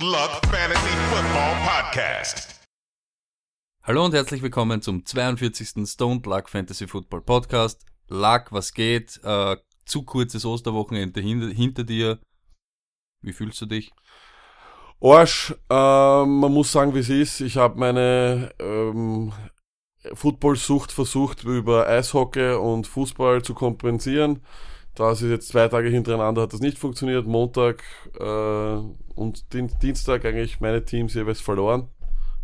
Luck Fantasy Football Podcast. Hallo und herzlich willkommen zum 42. Stoned Luck Fantasy Football Podcast. Luck, was geht? Äh, zu kurzes Osterwochenende hinter, hinter dir. Wie fühlst du dich? Arsch, ähm, man muss sagen, wie es ist. Ich habe meine ähm, Football-Sucht versucht, über Eishockey und Fußball zu kompensieren. Da ist jetzt zwei Tage hintereinander, hat das nicht funktioniert. Montag äh, und Dienstag eigentlich meine Teams jeweils verloren.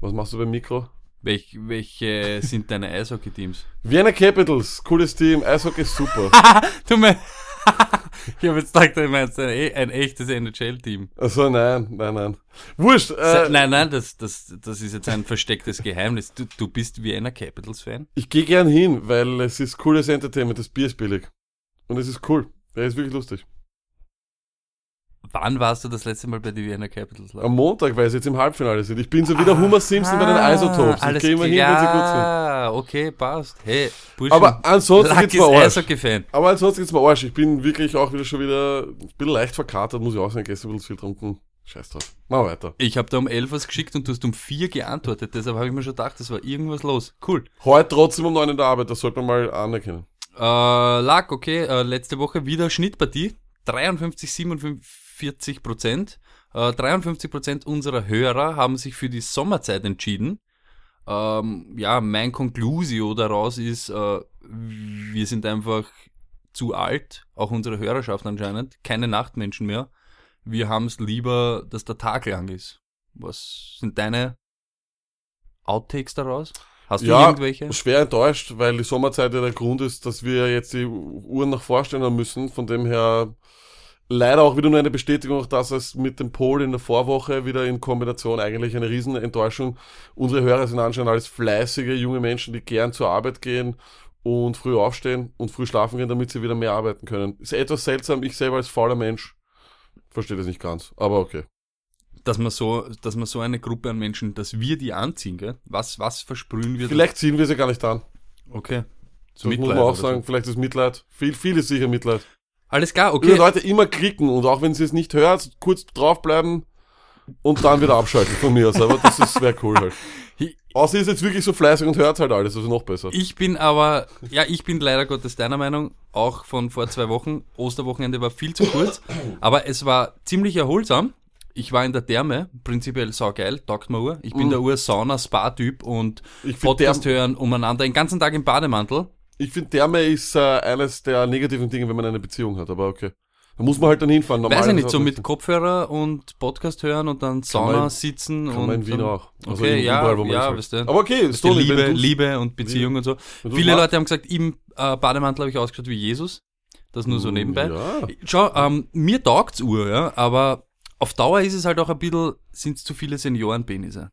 Was machst du beim Mikro? Welch, welche sind deine Eishockey-Teams? Vienna Capitals, cooles Team. Eishockey ist super. du mein, ich habe jetzt gedacht, du meinst ein, e, ein echtes NHL-Team. Also nein, nein, nein. Wurscht. Äh, nein, nein, das, das, das ist jetzt ein verstecktes Geheimnis. Du, du bist Vienna Capitals-Fan? Ich gehe gern hin, weil es ist cooles Entertainment, das Bier ist billig. Und es ist cool. Er ist wirklich lustig. Wann warst du das letzte Mal bei den Vienna Capitals? Am Montag, weil sie jetzt im Halbfinale sind. Ich bin so wie der Homer Simpson bei den Isotopes. Ich gehe immer hin, wenn sie gut sind. Ah, okay, passt. Hey, Burschen. Aber ansonsten geht's mir Arsch. Aber ansonsten geht's mir Arsch. Ich bin wirklich auch wieder schon wieder ein bisschen leicht verkatert, muss ich auch sagen. Gestern ein bisschen viel getrunken. Scheiß drauf. Machen wir weiter. Ich habe da um 11 was geschickt und du hast um 4 geantwortet. Deshalb habe ich mir schon gedacht, das war irgendwas los. Cool. Heute trotzdem um 9 in der Arbeit. Das sollte man mal anerkennen. Äh, lag, okay. Äh, letzte Woche wieder Schnittpartie. 53, 47 Prozent. Äh, 53 Prozent unserer Hörer haben sich für die Sommerzeit entschieden. Ähm, ja, mein Conclusio daraus ist, äh, wir sind einfach zu alt, auch unsere Hörerschaft anscheinend, keine Nachtmenschen mehr. Wir haben es lieber, dass der Tag lang ist. Was sind deine Outtakes daraus? Hast du ja, irgendwelche? schwer enttäuscht, weil die Sommerzeit ja der Grund ist, dass wir jetzt die Uhren nach vorstellen müssen. Von dem her leider auch wieder nur eine Bestätigung, auch dass es mit dem Pol in der Vorwoche wieder in Kombination eigentlich eine Riesenenttäuschung. Unsere Hörer sind anscheinend alles fleißige junge Menschen, die gern zur Arbeit gehen und früh aufstehen und früh schlafen gehen, damit sie wieder mehr arbeiten können. Ist etwas seltsam. Ich selber als fauler Mensch verstehe das nicht ganz, aber okay dass man so, dass man so eine Gruppe an Menschen, dass wir die anziehen, gell? Was, was versprühen wir? Vielleicht ziehen wir sie gar nicht an. Okay. So muss man auch sagen, so. vielleicht ist Mitleid. Viel, viel ist sicher Mitleid. Alles klar, okay. Die Leute immer klicken und auch wenn sie es nicht hört, kurz draufbleiben und dann wieder abschalten von mir aus. Aber das wäre cool halt. Außer ist jetzt wirklich so fleißig und hört halt alles, also noch besser. Ich bin aber, ja, ich bin leider Gottes deiner Meinung, auch von vor zwei Wochen. Osterwochenende war viel zu kurz, aber es war ziemlich erholsam ich war in der Therme, prinzipiell saugeil, taugt mir Uhr. Ich bin mm. der Ur-Sauna-Spa-Typ und Podcast hören umeinander, den ganzen Tag im Bademantel. Ich finde, Therme ist äh, eines der negativen Dinge, wenn man eine Beziehung hat, aber okay. Da muss man halt dann hinfahren. Normal Weiß ich nicht, so mit Kopfhörer und Podcast hören und dann Sauna sitzen. Kann und man in Wien auch. Also okay, ja, überall, ja, weißt du. Aber okay, ist toll, Liebe, Liebe und Beziehung und so. Viele Leute haben gesagt, im äh, Bademantel habe ich ausgeschaut wie Jesus. Das nur so mm, nebenbei. Ja. Schau, ähm, mir taugt's Uhr, ja, aber auf Dauer ist es halt auch ein bisschen, sind es zu viele Seniorenpenisse.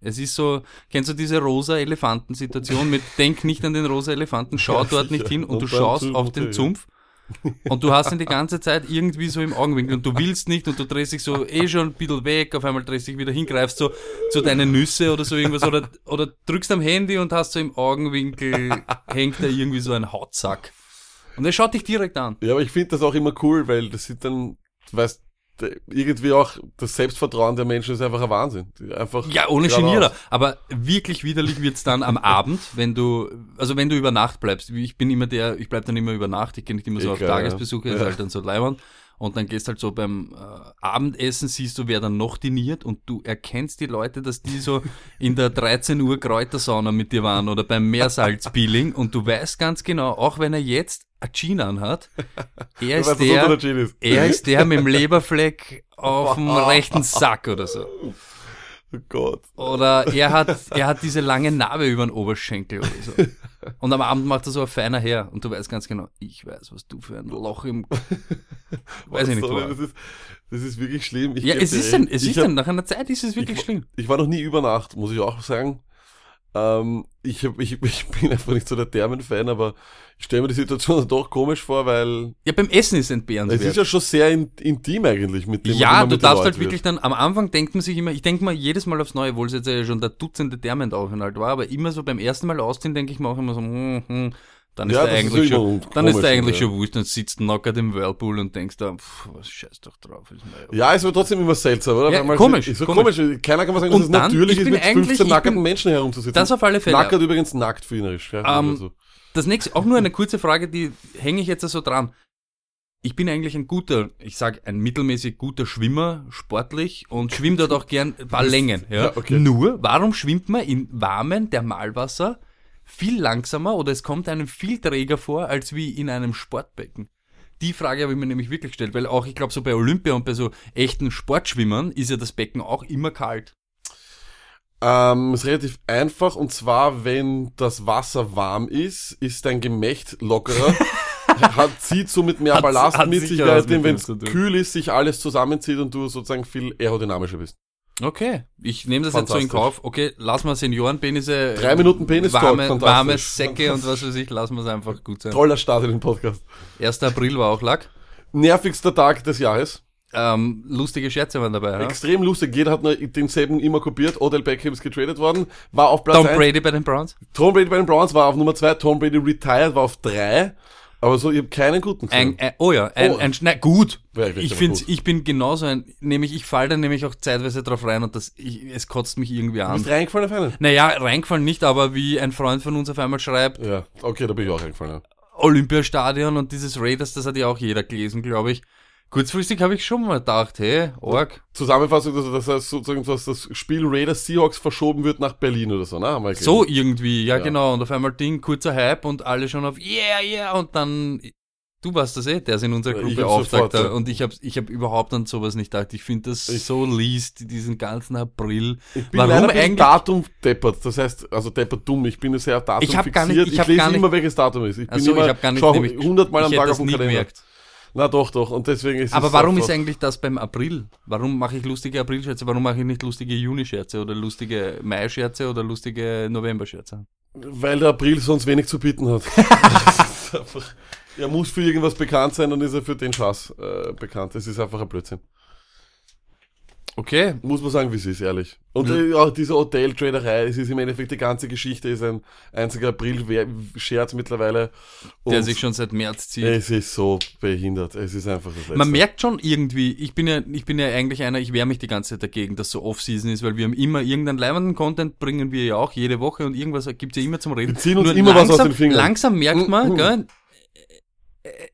Es ist so, kennst du diese rosa Elefanten-Situation mit Denk nicht an den rosa Elefanten, schau ja, dort nicht hin und, und du schaust Zumpf, auf den Zumpf und du hast ihn die ganze Zeit irgendwie so im Augenwinkel und du willst nicht und du drehst dich so eh schon ein bisschen weg, auf einmal drehst dich wieder hin, greifst so zu deinen Nüsse oder so irgendwas oder, oder drückst am Handy und hast so im Augenwinkel, hängt da irgendwie so ein Hautsack. Und er schaut dich direkt an. Ja, aber ich finde das auch immer cool, weil das sind dann, du weißt, irgendwie auch das Selbstvertrauen der Menschen ist einfach ein Wahnsinn. Einfach ja, ohne Genierer. Aber wirklich widerlich wird's dann am Abend, wenn du, also wenn du über Nacht bleibst. Ich bin immer der, ich bleib dann immer über Nacht, ich gehe nicht immer so ich auf Tagesbesuche, ja. ist halt dann so leibend. Und dann gehst halt so beim äh, Abendessen, siehst du, wer dann noch diniert und du erkennst die Leute, dass die so in der 13 Uhr Kräutersauna mit dir waren oder beim Meersalzpeeling und du weißt ganz genau, auch wenn er jetzt ein Jean anhat, er ist, der, er ist der mit dem Leberfleck auf dem rechten Sack oder so. Oh Gott. Oder er hat, er hat diese lange Narbe über den Oberschenkel oder so. Und am Abend macht er so ein feiner her und du weißt ganz genau, ich weiß, was du für ein Loch im, weiß ich nicht, das ist, das ist wirklich schlimm. Ich ja, es ist dann, es ist dann, nach einer Zeit ist es wirklich ich, schlimm. Ich war noch nie über Nacht, muss ich auch sagen. Ähm, ich, hab, ich, ich bin einfach nicht so der Thermen-Fan, aber ich stelle mir die Situation doch komisch vor, weil. Ja, beim Essen ist entbehrenswert. Es ist ja schon sehr in, intim eigentlich mit dem. Ja, du darfst halt wirklich dann, am Anfang denkt man sich immer, ich denke mal jedes Mal aufs Neue, obwohl es jetzt ja schon der Dutzende Thermenaufenthalt war, aber immer so beim ersten Mal ausziehen denke ich mir auch immer so, hm, hm, Dann ist Ja, der ist eigentlich immer schon, komisch, dann ist der eigentlich ja. schon wurscht und sitzt nackert im Whirlpool und denkst da, pff, was scheiß doch drauf. Ist mir Ja, es wird trotzdem immer seltsam, oder? Ja, komisch, Ist so komisch. komisch. Keiner kann mal sagen, Und dass es dann, natürlich ich ist, mit eigentlich- 15 ich nackten bin- Menschen herumzusitzen. Das auf alle Fälle. Nackert übrigens nackt für Wienerisch. gell? Ähm, Also. Das nächste, auch nur eine kurze Frage, die hänge ich jetzt so dran. Ich bin eigentlich ein guter, ich sag ein mittelmäßig guter Schwimmer, sportlich und schwimme dort auch gern ein paar Längen. Ja. Ja, okay. Nur, warum schwimmt man in warmen Thermalwasser viel langsamer oder es kommt einem viel träger vor, als wie in einem Sportbecken? Die Frage habe ich mir nämlich wirklich gestellt, weil auch, ich glaube, so bei Olympia und bei so echten Sportschwimmern ist ja das Becken auch immer kalt. Ähm, ist relativ einfach und zwar, wenn das Wasser warm ist, ist dein Gemächt lockerer. hat, zieht somit mehr Hat- Ballast hat mit sich, wenn es kühl ist, sich alles zusammenzieht und du sozusagen viel aerodynamischer bist. Okay, ich nehme das jetzt so in. Kauf. Okay, lass mal Seniorenpenisse. Drei Minuten Penis-Talk, warme, warme Säcke und was weiß ich, lassen wir es einfach gut sein. Toller Start in den Podcast. 1. April war auch Lack. Nervigster Tag des Jahres. Ähm, lustige Scherze waren dabei. Ja? Extrem lustig. Jeder hat nur denselben immer kopiert. Odell Beckham ist getradet worden. War auf Platz Tom 1. Brady bei den Browns. Tom Brady bei den Browns war auf Nummer 2. Tom Brady retired war auf 3. Aber so, ich habe keinen guten gesehen. Ein, ein, oh ja, ein, Oh. ein, na, gut. Ja, ich aber finde, ich bin genauso ein, nämlich ich falle dann nämlich auch zeitweise drauf rein und das, ich, es kotzt mich irgendwie Du an. bist reingefallen auf einen? Naja, reingefallen nicht, aber wie ein Freund von uns auf einmal schreibt, Ja, okay, da bin ich auch reingefallen. Ja. Olympiastadion und dieses Raiders, das hat ja auch jeder gelesen, glaube ich. Kurzfristig habe ich schon mal gedacht, hey, Org. Zusammenfassung, dass, dass das sozusagen dass das Spiel Raiders Seahawks verschoben wird nach Berlin oder so, ne? So irgendwie, ja, Ja. genau. Und auf einmal Ding, kurzer Hype und alle schon auf Yeah, yeah. Und dann, du warst das eh, der ist in unserer Gruppe ich ja. Und ich habe ich hab überhaupt an sowas nicht gedacht. Ich finde das Ich- so liest, diesen ganzen April. Ich bin Warum eigentlich? Datum deppert. Das heißt, also deppert dumm. Ich bin sehr Datum Ich hab gar nicht- fixiert. ich hab lese gar nicht- immer, welches Datum ist. Ich bin Also immer, ich habe gar nicht schau nämlich, 100 Mal am ich Tag auf dem Kalender. gemerkt. Na doch, doch. Und deswegen ist Aber warum ist eigentlich das beim April? Warum mache ich lustige April-Scherze? Warum mache ich nicht lustige Juni-Scherze oder lustige Mai-Scherze oder lustige November-Scherze? Weil der April sonst wenig zu bieten hat. Einfach, er muss für irgendwas bekannt sein, dann ist er für den Schatz äh, bekannt. Das ist einfach ein Blödsinn. Okay, Muss man sagen, wie es ist, ehrlich. Und äh, auch diese Hotel-Traderei, es ist im Endeffekt die ganze Geschichte, ist ein einziger April-Scherz mittlerweile. Und der sich schon seit März zieht. es ist so behindert. Es ist einfach das Letzte. Man merkt schon irgendwie, ich bin ja, ich bin ja eigentlich einer, ich wehre mich die ganze Zeit dagegen, dass so Off-Season ist, weil wir haben immer irgendeinen leibenden Content, bringen wir ja auch jede Woche und irgendwas gibt's ja immer zum Reden. Wir ziehen uns Nur immer was aus langsam, den Fingern. Langsam merkt man, Mhm. gell, äh, äh,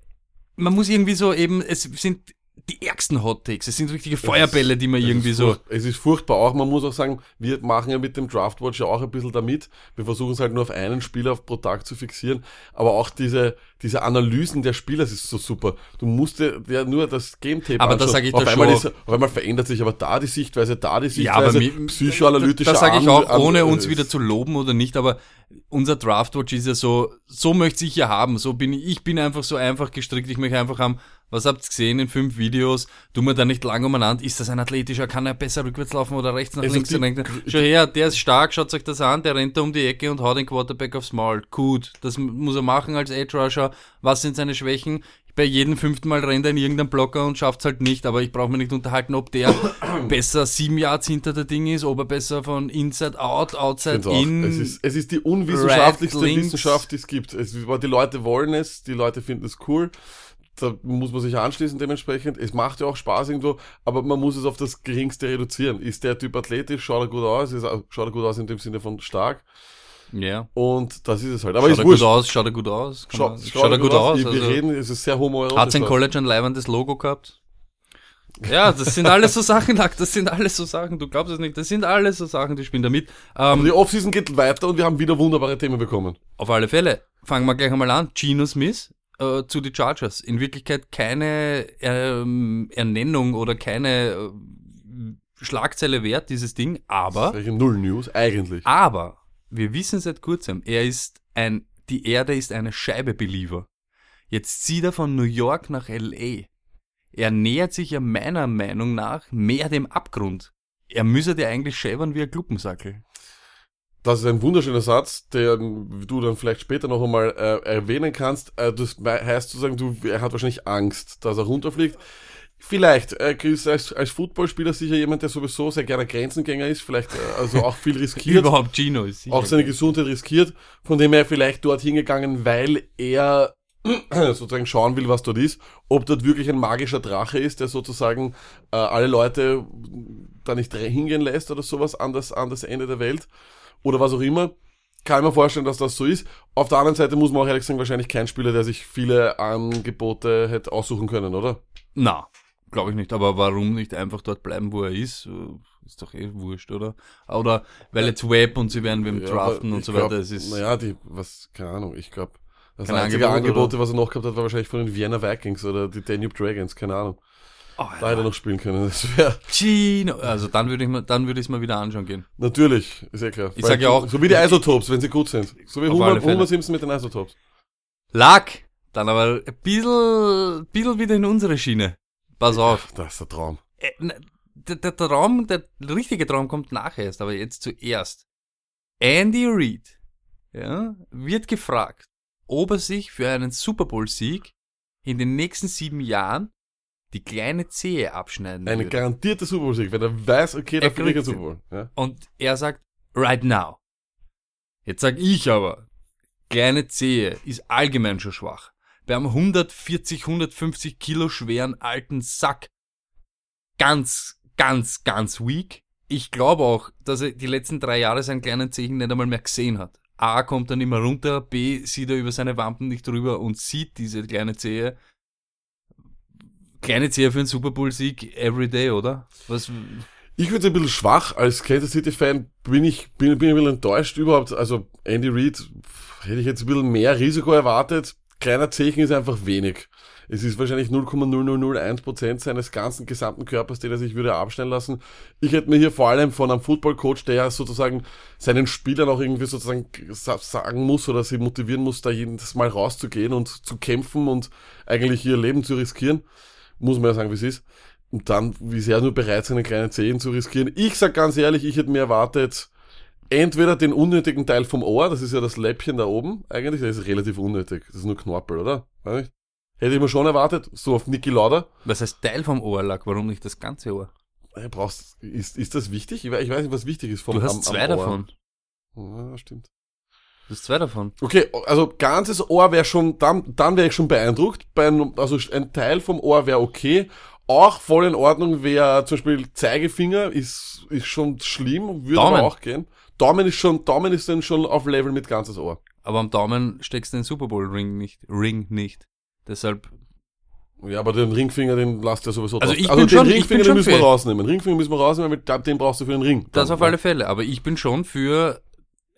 man muss irgendwie so eben, es sind die ärgsten Hot Takes, es sind richtige Feuerbälle, die man Es irgendwie so, Es ist furchtbar auch. Man muss auch sagen, wir machen ja mit dem Draftwatch ja auch ein bisschen damit. Wir versuchen es halt nur auf einen Spieler pro Tag zu fixieren. Aber auch diese, diese Analysen der Spieler das ist so super. Du musst dir ja nur das Game-Tape Aber das anschauen. sag ich auf einmal schon. ist, Auf einmal verändert sich aber da die Sichtweise, da die Ja, aber Sichtweise, psychoanalytische Das sage ich auch, An- ohne uns äh, wieder zu loben oder nicht, aber unser Draftwatch ist ja so, so möchte ich ja haben. So bin ich, ich bin einfach so einfach gestrickt. Ich möchte einfach haben, was habt ihr gesehen in fünf Videos? Tu mir da nicht lang umeinander. Ist das ein athletischer? Kann er besser rückwärts laufen oder rechts nach Also links? die- Schau her, der ist stark, schaut euch das an, der rennt da um die Ecke und haut den Quarterback aufs Maul. Gut, das muss er machen als Edge Rusher. Was sind seine Schwächen? Bei jedem fünften Mal rennt er in irgendeinen Blocker und schafft's halt nicht, aber ich brauche mir nicht unterhalten, ob der besser sieben Yards hinter der Ding ist, ob er besser von Inside Out, Outside. In. Es ist, es ist die unwissenschaftlichste Right. Wissenschaft, die es gibt. Es, die Leute wollen es, die Leute finden es cool. Da muss man sich anschließen dementsprechend. Es macht ja auch Spaß irgendwo, aber man muss es auf das Geringste reduzieren. Ist der Typ athletisch, schaut er gut aus, ist, schaut er gut aus in dem Sinne von stark. ja. Und das ist es halt. Aber Schaut er gut aus, schaut er gut aus. Schau, man- schaut, er gut aus. Wir also- reden, es ist sehr homoerotisch. Hat sein. College ein leibendes Logo gehabt? Ja, das sind alles so Sachen, das sind alles so Sachen, du glaubst es nicht, das sind alles so Sachen, die spielen damit. Aber Ähm, die Offseason geht weiter und wir haben wieder wunderbare Themen bekommen. auf alle Fälle, fangen wir gleich einmal an. Geno Smith äh, zu die Chargers. In Wirklichkeit keine ähm, Ernennung oder keine äh, Schlagzeile wert, dieses Ding, aber Welche Null News, eigentlich. Aber wir wissen seit kurzem, er ist ein, die Erde ist eine Scheibe Believer. Jetzt zieht er von New York nach LA. Er nähert sich ja meiner Meinung nach mehr dem Abgrund. Er müsse dir eigentlich schäbern wie ein Kluppensackel. Das ist ein wunderschöner Satz, den du dann vielleicht später noch einmal äh, erwähnen kannst. Äh, das heißt zu sagen, du, er hat wahrscheinlich Angst, dass er runterfliegt. Vielleicht. Äh, Chris als, als Footballspieler sicher jemand, der sowieso sehr gerne Grenzengänger ist, vielleicht äh, also auch viel riskiert. Überhaupt Gino ist sicher. auch seine Gesundheit riskiert, von dem er vielleicht dort hingegangen, weil er sozusagen schauen will, was dort ist, ob dort wirklich ein magischer Drache ist, der sozusagen äh, alle Leute da nicht hingehen lässt oder sowas an das, an das Ende der Welt oder was auch immer. Kann ich mir vorstellen, dass das so ist. Auf der anderen Seite muss man auch ehrlich sagen, wahrscheinlich kein Spieler, der sich viele Angebote hätte aussuchen können, oder? Na, glaube ich nicht. Aber warum nicht einfach dort bleiben, wo er ist? Ist doch eh wurscht, oder? Oder weil jetzt Web und sie werden wem draften aber und so glaub, weiter. Es ist Naja, die, was, keine Ahnung, ich glaube. Das einzige Angebote, Angebote, was er noch gehabt hat, war wahrscheinlich von den Vienna Vikings oder die Danube Dragons, keine Ahnung. Oh, Da hätte er noch spielen können. Das wäre Gino. Also dann würde ich mir, dann würde ich es mal wieder anschauen gehen. natürlich, ist ja klar. Ich sag ja auch- So wie die Isotopes, wenn sie gut sind. So wie Homer. Homer Simpson mit den Isotopes. Lack! Dann aber ein bisschen, bisschen wieder in unsere Schiene. Pass auf. Das ist der Traum. Äh, ne, Der, der Traum, der richtige Traum kommt nachher erst, aber jetzt zuerst. Andy Reid ja, wird gefragt, ob er sich für einen Super Bowl-Sieg in den nächsten sieben Jahren die kleine Zehe abschneiden Eine würde. garantierte Super Bowl-Sieg, wenn er weiß, okay, Er da kriege ich einen Super Bowl. Ja? Und er sagt, right now. Jetzt sag ich aber, kleine Zehe ist allgemein schon schwach. Wir haben 140, 150 Kilo schweren alten Sack. Ganz, ganz, ganz weak. Ich glaube auch, dass er die letzten drei Jahre seinen kleinen Zehen nicht einmal mehr gesehen hat. A kommt dann immer runter, B sieht er über seine Wampen nicht drüber und sieht diese kleine Zehe. Kleine Zehe für einen Super Bowl Sieg everyday, oder? Was, Ich würde ein bisschen schwach. Als Kansas City-Fan bin ich, bin, bin ein bisschen enttäuscht überhaupt. Also Andy Reid hätte ich jetzt ein bisschen mehr Risiko erwartet. Kleiner Zechen ist einfach wenig. Es ist wahrscheinlich 0,0001% seines ganzen gesamten Körpers, den er sich würde abstellen lassen. Ich hätte mir hier vor allem von einem Football-Coach, der ja sozusagen seinen Spielern auch irgendwie sozusagen sa- sagen muss oder sie motivieren muss, da jedes Mal rauszugehen und zu kämpfen und eigentlich ihr Leben zu riskieren. Muss man ja sagen, wie es ist. Und dann, wie sehr nur bereit sind, einen kleinen Zehen zu riskieren. Ich sag ganz ehrlich, ich hätte mir erwartet, entweder den unnötigen Teil vom Ohr, das ist ja das Läppchen da oben, eigentlich, das ist relativ unnötig. Das ist nur Knorpel, oder? Weiß nicht. Hätte ich mir schon erwartet, so auf Niki Lauda. was heißt Teil vom Ohr lag? Warum nicht das ganze Ohr? Brauchst, ist, ist das wichtig? Ich weiß, ich weiß nicht, was wichtig ist vom Du hast am- am zwei Ohr. davon. Ja, stimmt. Du hast zwei davon. Okay, also ganzes Ohr wäre schon, dann, dann wäre ich schon beeindruckt. Bei einem, also ein Teil vom Ohr wäre okay. Auch voll in Ordnung wäre zum Beispiel Zeigefinger, ist, ist schon schlimm, würde Daumen. aber auch gehen. Daumen ist schon, Daumen ist dann schon auf Level mit ganzes Ohr. Aber am Daumen steckst du den Super Bowl Ring nicht. Ring nicht. Deshalb. Ja, aber den Ringfinger, den lasst ihr sowieso Also drauf. ich also bin den schon- ich Ringfinger, den müssen wir rausnehmen. Ringfinger müssen wir rausnehmen, weil den brauchst du für den Ring. Das auf alle Fälle. Aber ich bin schon für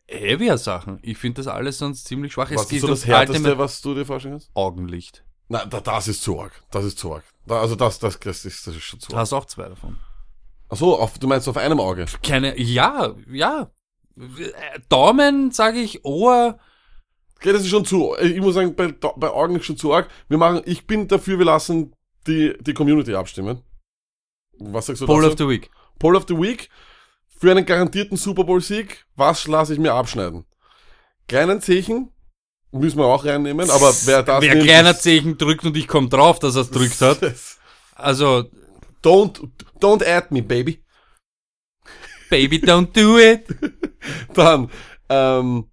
heavier Sachen. Ich finde das alles sonst ziemlich schwach. Was es ist so das Härteste, was du dir vorstellen kannst? Augenlicht. Na, da, das ist zu arg. Das ist zu arg. Da, also das, das, das, ist, das ist schon zu Du arg. hast auch zwei davon. Ach so, auf, du meinst auf einem Auge? Keine, ja, ja. Daumen, sage ich, Ohr. Okay, das ist schon zu, ich muss sagen, bei, bei Augen ist schon zu arg. Wir machen, ich bin dafür, wir lassen die, die Community abstimmen. Was sagst du Bowl dazu? of the Week. Poll of the Week. Für einen garantierten Super Bowl Sieg, was lasse ich mir abschneiden? Kleinen Zechen müssen wir auch reinnehmen, aber wer das Wer nimmt, kleiner Zeichen drückt und ich komme drauf, dass er es drückt hat. Also, Don't, don't add me, baby. Baby, don't do it. Dann, ähm,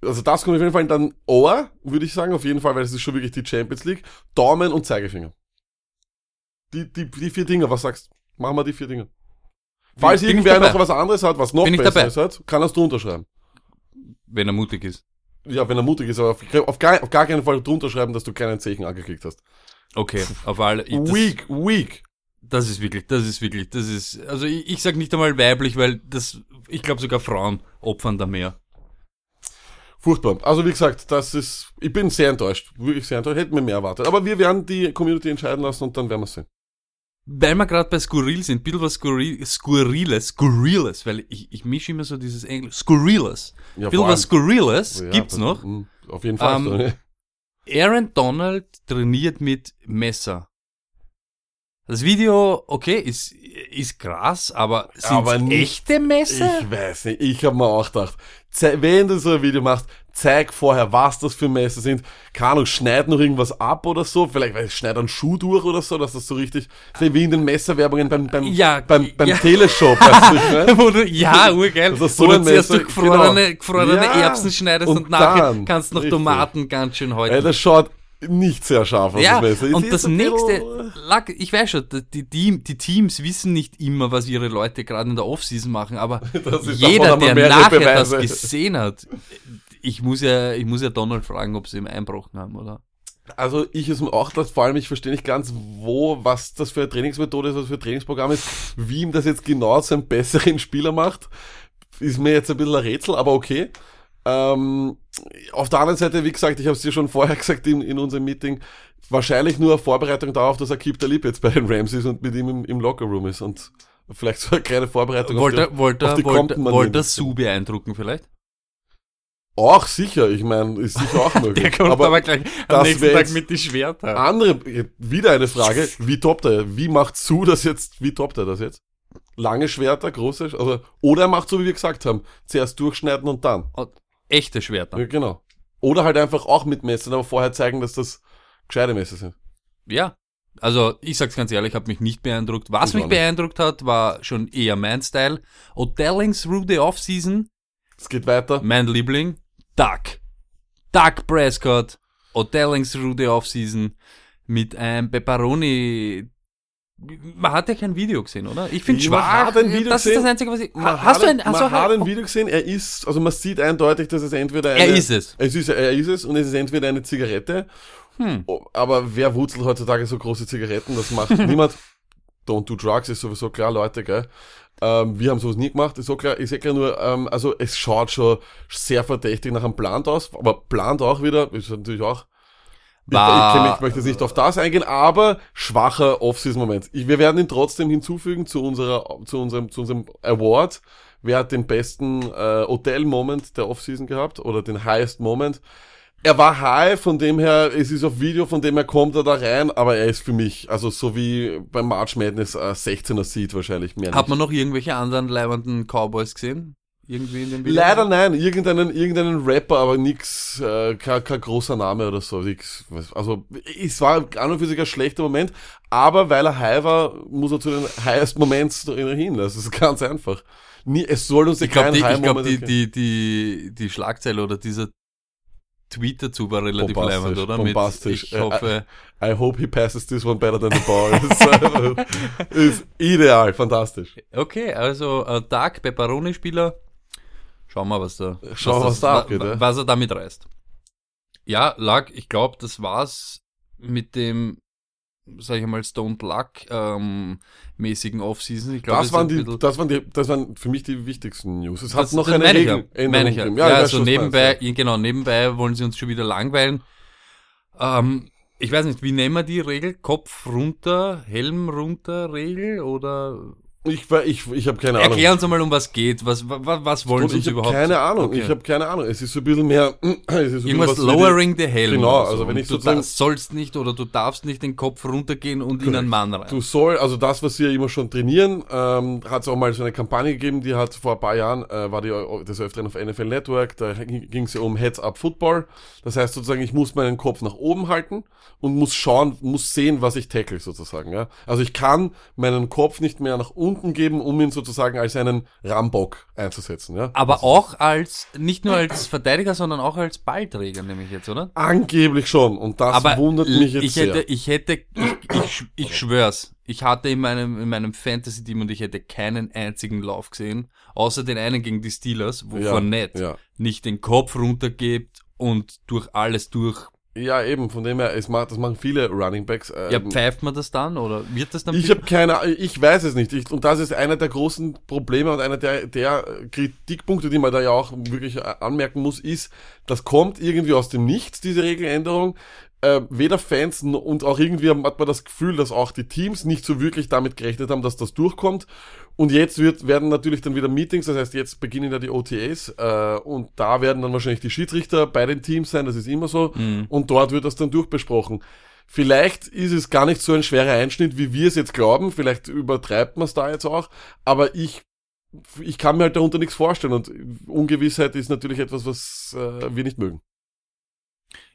also das kommt auf jeden Fall dann Ohr, würde ich sagen, auf jeden Fall, weil es ist schon wirklich die Champions League. Daumen und Zeigefinger. Die, die, die vier Dinge, was sagst Machen wir die vier Dinge. Falls bin irgendwer noch was anderes hat, was noch Bin Besseres hat, kann das drunter schreiben. Wenn er mutig ist. Ja, wenn er mutig ist, aber auf, auf, gar, auf gar keinen Fall drunter schreiben, dass du keinen Zeichen angeklickt hast. Okay, auf alle. Das, weak, weak. das ist wirklich, das ist wirklich, das ist, also ich, ich sag nicht einmal weiblich, weil das, ich glaube sogar Frauen opfern da mehr. Furchtbar. Also wie gesagt, das ist, ich bin sehr enttäuscht. Wirklich sehr enttäuscht. Hätten wir mehr erwartet. Aber wir werden die Community entscheiden lassen und dann werden wir sehen. Weil wir gerade bei Skurril sind, ein bisschen was Skurril, Skurriles, Skurriles, weil ich, ich mische immer so dieses Englisch, Skurriles. Ja, Ein bisschen was Skurriles Ja, gibt's noch. mm, Auf jeden Fall. Ähm, Aaron Donald trainiert mit Messer. Das Video, okay, ist, ist krass, aber sind echte Messer? ich weiß nicht, ich habe mir auch gedacht, wenn du so ein Video machst, zeig vorher, was das für Messer sind. Keine Ahnung, schneid noch irgendwas ab oder so. Vielleicht weil schneid einen Schuh durch oder so, dass das so richtig, wie in den Messerwerbungen beim, beim, Ja, beim, beim ja. Teleshop. Weißt du, ich du, ja, urgeil. Also so Wo du ein zuerst Messer, durch gefrorene, genau. gefrorene Ja. Erbsen schneidest und, Und nachher dann, kannst du noch richtig. Tomaten ganz schön häuten. Ey, das schaut nicht sehr scharf aus, ja, das und das nächste, Lack, ich weiß schon, die, die, die Teams wissen nicht immer, was ihre Leute gerade in der Offseason machen, aber jeder, der nachher Beweise. das gesehen hat, ich muss ja, ich muss ja Donald fragen, ob sie ihm einbrochen haben, oder? Also ich ist mir auch das, vor allem ich verstehe nicht ganz, wo, was das für eine Trainingsmethode ist, was für ein Trainingsprogramm ist, wie ihm das jetzt genau zu einem besseren Spieler macht, ist mir jetzt ein bisschen ein Rätsel, aber okay. Ähm, auf der anderen Seite, wie gesagt, ich habe es dir schon vorher gesagt in, in unserem Meeting, wahrscheinlich nur eine Vorbereitung darauf, dass Akib Talib jetzt bei den Rams ist und mit ihm im, im Lockerroom ist und vielleicht so eine kleine Vorbereitung Wollte, auf die, wollte, auf die wollte, Compton-Manier. wollte Sue beeindrucken vielleicht? Auch sicher, ich meine, ist sicher auch möglich. Der kommt aber, gleich am nächsten Tag mit die Schwerter. Andere, wieder eine Frage, wie toppt er? Wie macht Su das jetzt, wie toppt er das jetzt? Lange Schwerter, große, also, oder er macht so, wie wir gesagt haben, zuerst durchschneiden und dann. Echte Schwerter. Ja, genau. Oder halt einfach auch mit Messern, aber vorher zeigen, dass das gescheite Messer sind. Ja. Also, ich sag's ganz ehrlich, hat mich nicht beeindruckt. Was Ich mich beeindruckt hat, war schon eher mein Style. Odellings through the Offseason, Es geht weiter. mein Liebling, Duck. Duck Prescott, Odellings through the Offseason mit einem Pepperoni. Man hat ja kein Video gesehen, oder? Ich finde schwach. das gesehen. ist das Einzige, was ich. Man hast hat, du ein, hast man hat ein Video gesehen, er ist, also man sieht eindeutig, dass es entweder eine, Er ist es. Es ist, er ist es und es ist entweder eine Zigarette, Hm. Aber wer wurzelt heutzutage so große Zigaretten? Das macht niemand. Don't do drugs ist sowieso klar, Leute, gell? Ähm, wir haben sowas nie gemacht, ist so klar, ist eh klar nur, ähm, also es schaut schon sehr verdächtig nach einem Plant aus, aber Plant auch wieder, ist natürlich auch. Ich, War- ich, ich möchte jetzt nicht auf das eingehen, aber schwacher Off-Season-Moment. Wir werden ihn trotzdem hinzufügen zu unserer, zu unserem, zu unserem Award. Wer hat den besten äh, Hotel-Moment der Off-Season gehabt oder den highest Moment? Er war high, von dem her, es ist auf Video, von dem her kommt er da rein, aber er ist für mich, also so wie beim March Madness, äh, 16er Seed wahrscheinlich mehr Hat nicht. man noch irgendwelche anderen leibenden Cowboys gesehen? Irgendwie in dem Video? Leider nein, irgendeinen, irgendeinen Rapper, aber nix, äh, kein, kein großer Name oder so. Nix, also es war an und für sich ein schlechter Moment, aber weil er high war, muss er zu den highest Moments hin. Das ist ganz einfach. Nie, es soll uns ja Ich glaube, kein die, High ich glaub, die, die, die, die Schlagzeile oder dieser Tweet dazu war relativ leibend, oder? bombastisch. ich Äh, hoffe, I hope he passes this one better than the ball. ist, ist ideal, fantastisch. okay, also äh, Dark Pepperoni-Spieler, schauen wir, was da, Schauen wir, was das- da abgeht, wa- ja. was er damit reißt. Ja, Luck, ich glaube, das war's mit dem, sag ich mal, Stone Luck ähm, mäßigen Offseason. Ich glaube, Das waren, die, das, waren die, das waren für mich die wichtigsten News. Es Das- hat noch das eine ja, Regeländerung ja. gegeben. Ja, weiß also was nebenbei, meinst, ja, genau, nebenbei wollen sie uns schon wieder langweilen. Ähm, ich weiß nicht, wie nennen wir die Regel? Kopf runter, Helm runter Regel oder ja. Ich, ich, ich habe keine Ahnung. erklär uns einmal, um was geht. Was, was, was wollen sie uns ich habe überhaupt? keine Ahnung. Okay. Ich habe keine Ahnung. Es ist so ein bisschen mehr. Es ist so Irgendwas lowering the helm. Genau, also wenn ich du sozusagen- sollst nicht oder du darfst nicht den Kopf runtergehen und in einen Mann rein. Du soll, also das, was sie ja immer schon trainieren, ähm, hat es auch mal so eine Kampagne gegeben, die hat vor ein paar Jahren, äh, war die äh, des Öfteren auf NFL Network, da ging es ja um Heads Up Football. Das heißt sozusagen, ich muss meinen Kopf nach oben halten und muss schauen, muss sehen, was ich tackle sozusagen. Ja? Also ich kann meinen Kopf nicht mehr nach unten geben, um ihn sozusagen als einen Rambock einzusetzen. Ja? Aber auch als, nicht nur als Verteidiger, sondern auch als Ballträger, nehme ich jetzt, oder? Angeblich schon. Und das Aber wundert mich jetzt ich sehr. hätte, ich hätte, ich, ich, ich schwör's, ich hatte in meinem, in meinem Fantasy-Team und ich hätte keinen einzigen Lauf gesehen, außer den einen gegen die Steelers, wo Ja, Fournette ja. nicht den Kopf runtergibt und durch alles durch. Ja, eben, von dem her, es macht, das machen viele Running Backs. Ähm, Ja, pfeift man das dann oder wird das dann? Ich habe keine, ich weiß es nicht. Ich, und das ist einer der großen Probleme und einer der, der Kritikpunkte, die man da ja auch wirklich äh, anmerken muss, ist, das kommt irgendwie aus dem Nichts, diese Regeländerung. Äh, weder Fans und auch irgendwie hat man das Gefühl, dass auch die Teams nicht so wirklich damit gerechnet haben, dass das durchkommt. Und jetzt wird, werden natürlich dann wieder Meetings, das heißt, jetzt beginnen ja die OTAs äh, und da werden dann wahrscheinlich die Schiedsrichter bei den Teams sein, das ist immer so. Und dort wird das dann durchbesprochen. Vielleicht ist es gar nicht so ein schwerer Einschnitt, wie wir es jetzt glauben. Vielleicht übertreibt man es da jetzt auch. Aber ich ich kann mir halt darunter nichts vorstellen und Ungewissheit ist natürlich etwas, was äh, wir nicht mögen.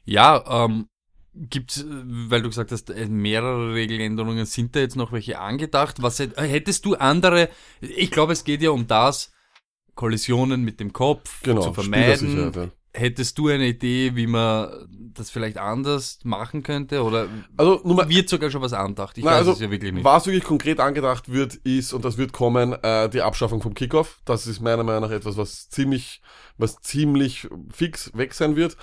Ja, ähm, gibt weil du gesagt hast, äh, mehrere Regeländerungen, sind da jetzt noch welche angedacht? Was hättest du andere, ich glaube, es geht ja um das, Kollisionen mit dem Kopf genau, zu vermeiden. Ja. Hättest du eine Idee, wie man das vielleicht anders machen könnte? Oder also, Nummer, wird sogar schon was angedacht? Ich na, weiß also, es ja wirklich nicht. Was wirklich konkret angedacht wird, ist, und das wird kommen, äh, die Abschaffung vom Kickoff. Das ist meiner Meinung nach etwas, was ziemlich, was ziemlich fix weg sein wird.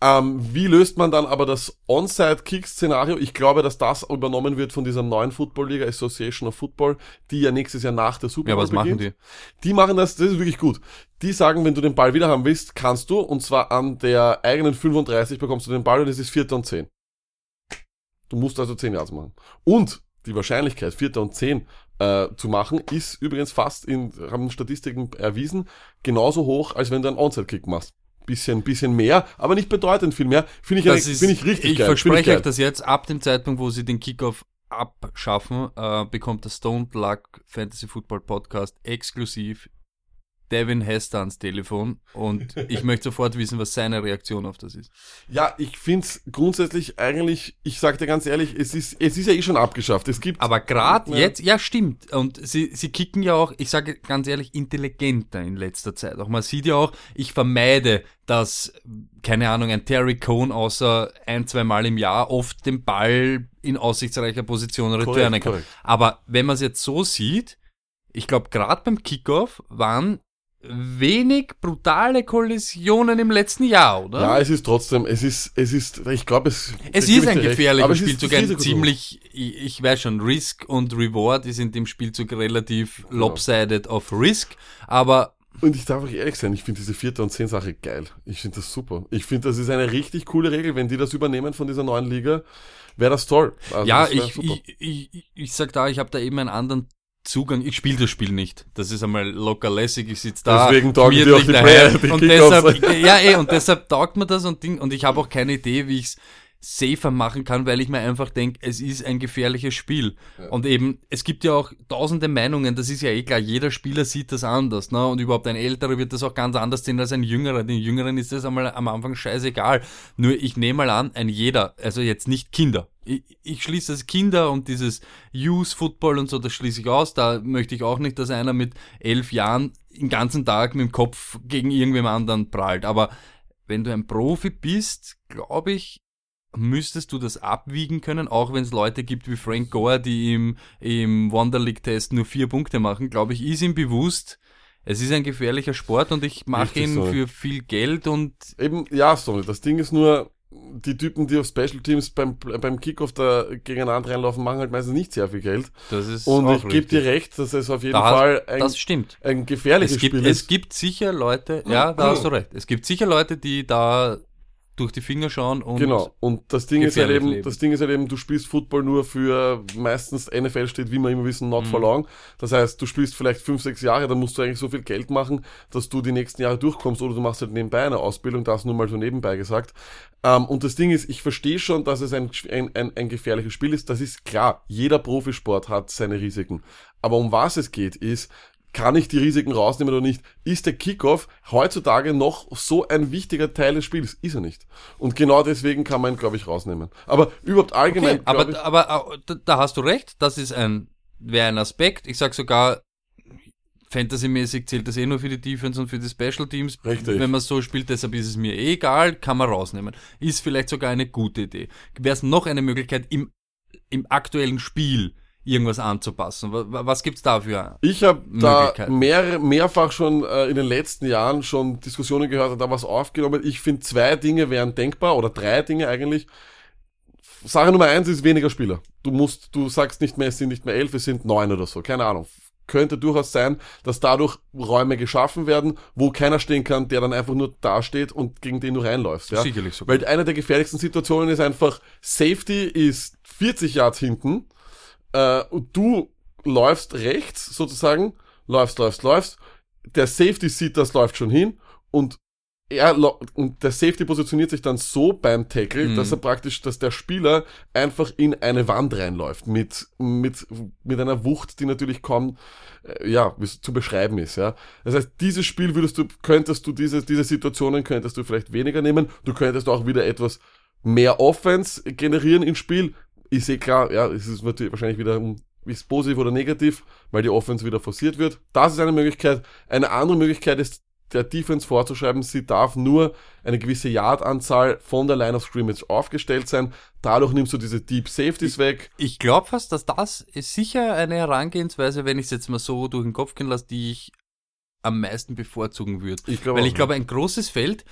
Ähm, wie löst man dann aber das Onside-Kick-Szenario? Ich glaube, dass das übernommen wird von dieser neuen Football-Liga, Association of Football, die ja nächstes Jahr nach der Super Bowl Ja, was beginnt. machen die? Die machen das, das ist wirklich gut. Die sagen, wenn du den Ball wieder haben willst, kannst du, und zwar an der eigenen 35 bekommst du den Ball und es ist Vierter und Zehn. Du musst also 10 Yards machen. Und die Wahrscheinlichkeit, Vierter und Zehn äh, zu machen, ist übrigens fast in, haben Statistiken erwiesen, genauso hoch, als wenn du einen Onside-Kick machst bisschen, bisschen mehr, aber nicht bedeutend viel mehr. Finde ich, das find ich richtig ich geil. Verspreche ich euch das jetzt, ab dem Zeitpunkt, wo sie den Kickoff abschaffen, äh, bekommt der Stone Luck Fantasy Football Podcast exklusiv Devin Hester ans Telefon und ich möchte sofort wissen, was seine Reaktion auf das ist. Ja, ich finde es grundsätzlich eigentlich, ich sage dir ganz ehrlich, es ist, es ist ja eh schon abgeschafft. Es gibt. Aber gerade ja. jetzt, ja stimmt. Und sie, sie kicken ja auch, ich sage ganz ehrlich, intelligenter in letzter Zeit. Auch man sieht ja auch, ich vermeide, dass, keine Ahnung, ein Terry Cohn außer ein, zwei Mal im Jahr oft den Ball in aussichtsreicher Position returnen kann. Korrekt. Aber wenn man es jetzt so sieht, ich glaube, gerade beim Kickoff waren wenig brutale Kollisionen im letzten Jahr, oder? Ja, es ist trotzdem, es ist, es ist, ich glaube, es. Es ist ein gefährlicher Spielzug, ein ziemlich, ich, ich weiß schon, Risk und Reward ist in dem Spielzug relativ lopsided auf Risk, aber und ich darf euch ehrlich sein, ich finde diese vierte und zehn Sache geil. Ich finde das super. Ich finde, das ist eine richtig coole Regel. Wenn die das übernehmen von dieser neuen Liga, wäre das toll. Also ja, das ich, ich, ich, ich sag da, ich habe da eben einen anderen Zugang, ich spiele das Spiel nicht. Das ist einmal locker lässig, ich sitze da. Deswegen taugt dir auch die, Player, die und deshalb, Ja, eh, und deshalb taugt mir das und Ding, und ich habe auch keine Idee, wie ich es safer machen kann, weil ich mir einfach denke, es ist ein gefährliches Spiel. Ja. Und eben, es gibt ja auch tausende Meinungen, das ist ja eh klar, jeder Spieler sieht das anders, ne? Und überhaupt ein älterer wird das auch ganz anders sehen als ein jüngerer. Den Jüngeren ist das einmal am Anfang scheißegal. Nur ich nehme mal an, ein jeder, also jetzt nicht Kinder. Ich, ich schließe das Kinder und dieses Youth Football und so, das schließe ich aus. Da möchte ich auch nicht, dass einer mit elf Jahren den ganzen Tag mit dem Kopf gegen irgendwem anderen prallt. Aber wenn du ein Profi bist, glaube ich, müsstest du das abwiegen können, auch wenn es Leute gibt wie Frank Gore, die im, im Wonder League Test nur vier Punkte machen, glaube ich, ist ihm bewusst, es ist ein gefährlicher Sport und ich mache ihn so. für viel Geld und. Eben, ja, sorry, das Ding ist nur, die Typen, die auf Special Teams beim, beim Kickoff da gegeneinander reinlaufen, machen halt meistens nicht sehr viel Geld. Das ist Und ich gebe dir recht, dass es auf jeden da Fall ein, das stimmt. ein gefährliches es gibt, Spiel ist. Es gibt sicher Leute, ja, da hast du recht. Es gibt sicher Leute, die da durch die Finger schauen und genau. Und das Ding ist halt eben leben. das Ding ist halt eben du spielst Football nur für meistens NFL steht wie wir immer wissen not mhm. for long. Das heißt du spielst vielleicht fünf sechs Jahre dann musst du eigentlich so viel Geld machen dass du die nächsten Jahre durchkommst oder du machst halt nebenbei eine Ausbildung das nur mal so nebenbei gesagt. Ähm, und das Ding ist ich verstehe schon dass es ein, ein, ein, ein gefährliches Spiel ist das ist klar. Jeder Profisport hat seine Risiken. Aber um was es geht ist kann ich die Risiken rausnehmen oder nicht? Ist der Kickoff heutzutage noch so ein wichtiger Teil des Spiels? Ist er nicht. Und genau deswegen kann man ihn, glaube ich, rausnehmen. Aber überhaupt allgemein. Okay, aber, ich, aber äh, da hast du recht, das ist ein, wäre ein Aspekt. Ich sag sogar, Fantasy-mäßig zählt das eh nur für die Defense und für die Special Teams. Richtig. Wenn man so spielt, deshalb ist es mir eh egal, kann man rausnehmen. Ist vielleicht sogar eine gute Idee. Wäre es noch eine Möglichkeit im, im aktuellen Spiel, irgendwas anzupassen. Was gibt's dafür? Ich habe da mehr, mehrfach schon äh, in den letzten Jahren schon Diskussionen gehört und da was aufgenommen. Ich finde, zwei Dinge wären denkbar oder drei Dinge eigentlich. Sache Nummer eins ist weniger Spieler. Du musst, du sagst nicht mehr, es sind nicht mehr elf, es sind neun oder so. Keine Ahnung. Könnte durchaus sein, dass dadurch Räume geschaffen werden, wo keiner stehen kann, der dann einfach nur dasteht und gegen den du reinläufst. Ja? Sicherlich so. Weil eine der gefährlichsten Situationen ist einfach, Safety ist 40 Yards hinten äh, und du läufst rechts sozusagen, läufst, läufst, läufst, der Safety sieht, das läuft schon hin und er und der Safety positioniert sich dann so beim Tackle, mhm. dass er praktisch, dass der Spieler einfach in eine Wand reinläuft mit mit mit einer Wucht, die natürlich kaum äh, ja zu beschreiben ist. Ja, das heißt, dieses Spiel würdest du könntest du diese diese Situationen könntest du vielleicht weniger nehmen. Du könntest auch wieder etwas mehr Offense generieren ins Spiel. Ich sehe klar, ja, es ist natürlich wahrscheinlich wieder ist positiv oder negativ, weil die Offense wieder forciert wird. Das ist eine Möglichkeit. Eine andere Möglichkeit ist der Defense vorzuschreiben, sie darf nur eine gewisse Yard-Anzahl von der Line of Scrimmage aufgestellt sein. Dadurch nimmst du diese Deep Safeties weg. Ich glaube fast, dass das ist sicher eine Herangehensweise, wenn ich es jetzt mal so durch den Kopf gehen lasse, die ich am meisten bevorzugen würde. Ich glaub Weil ich glaube, ein großes Feld,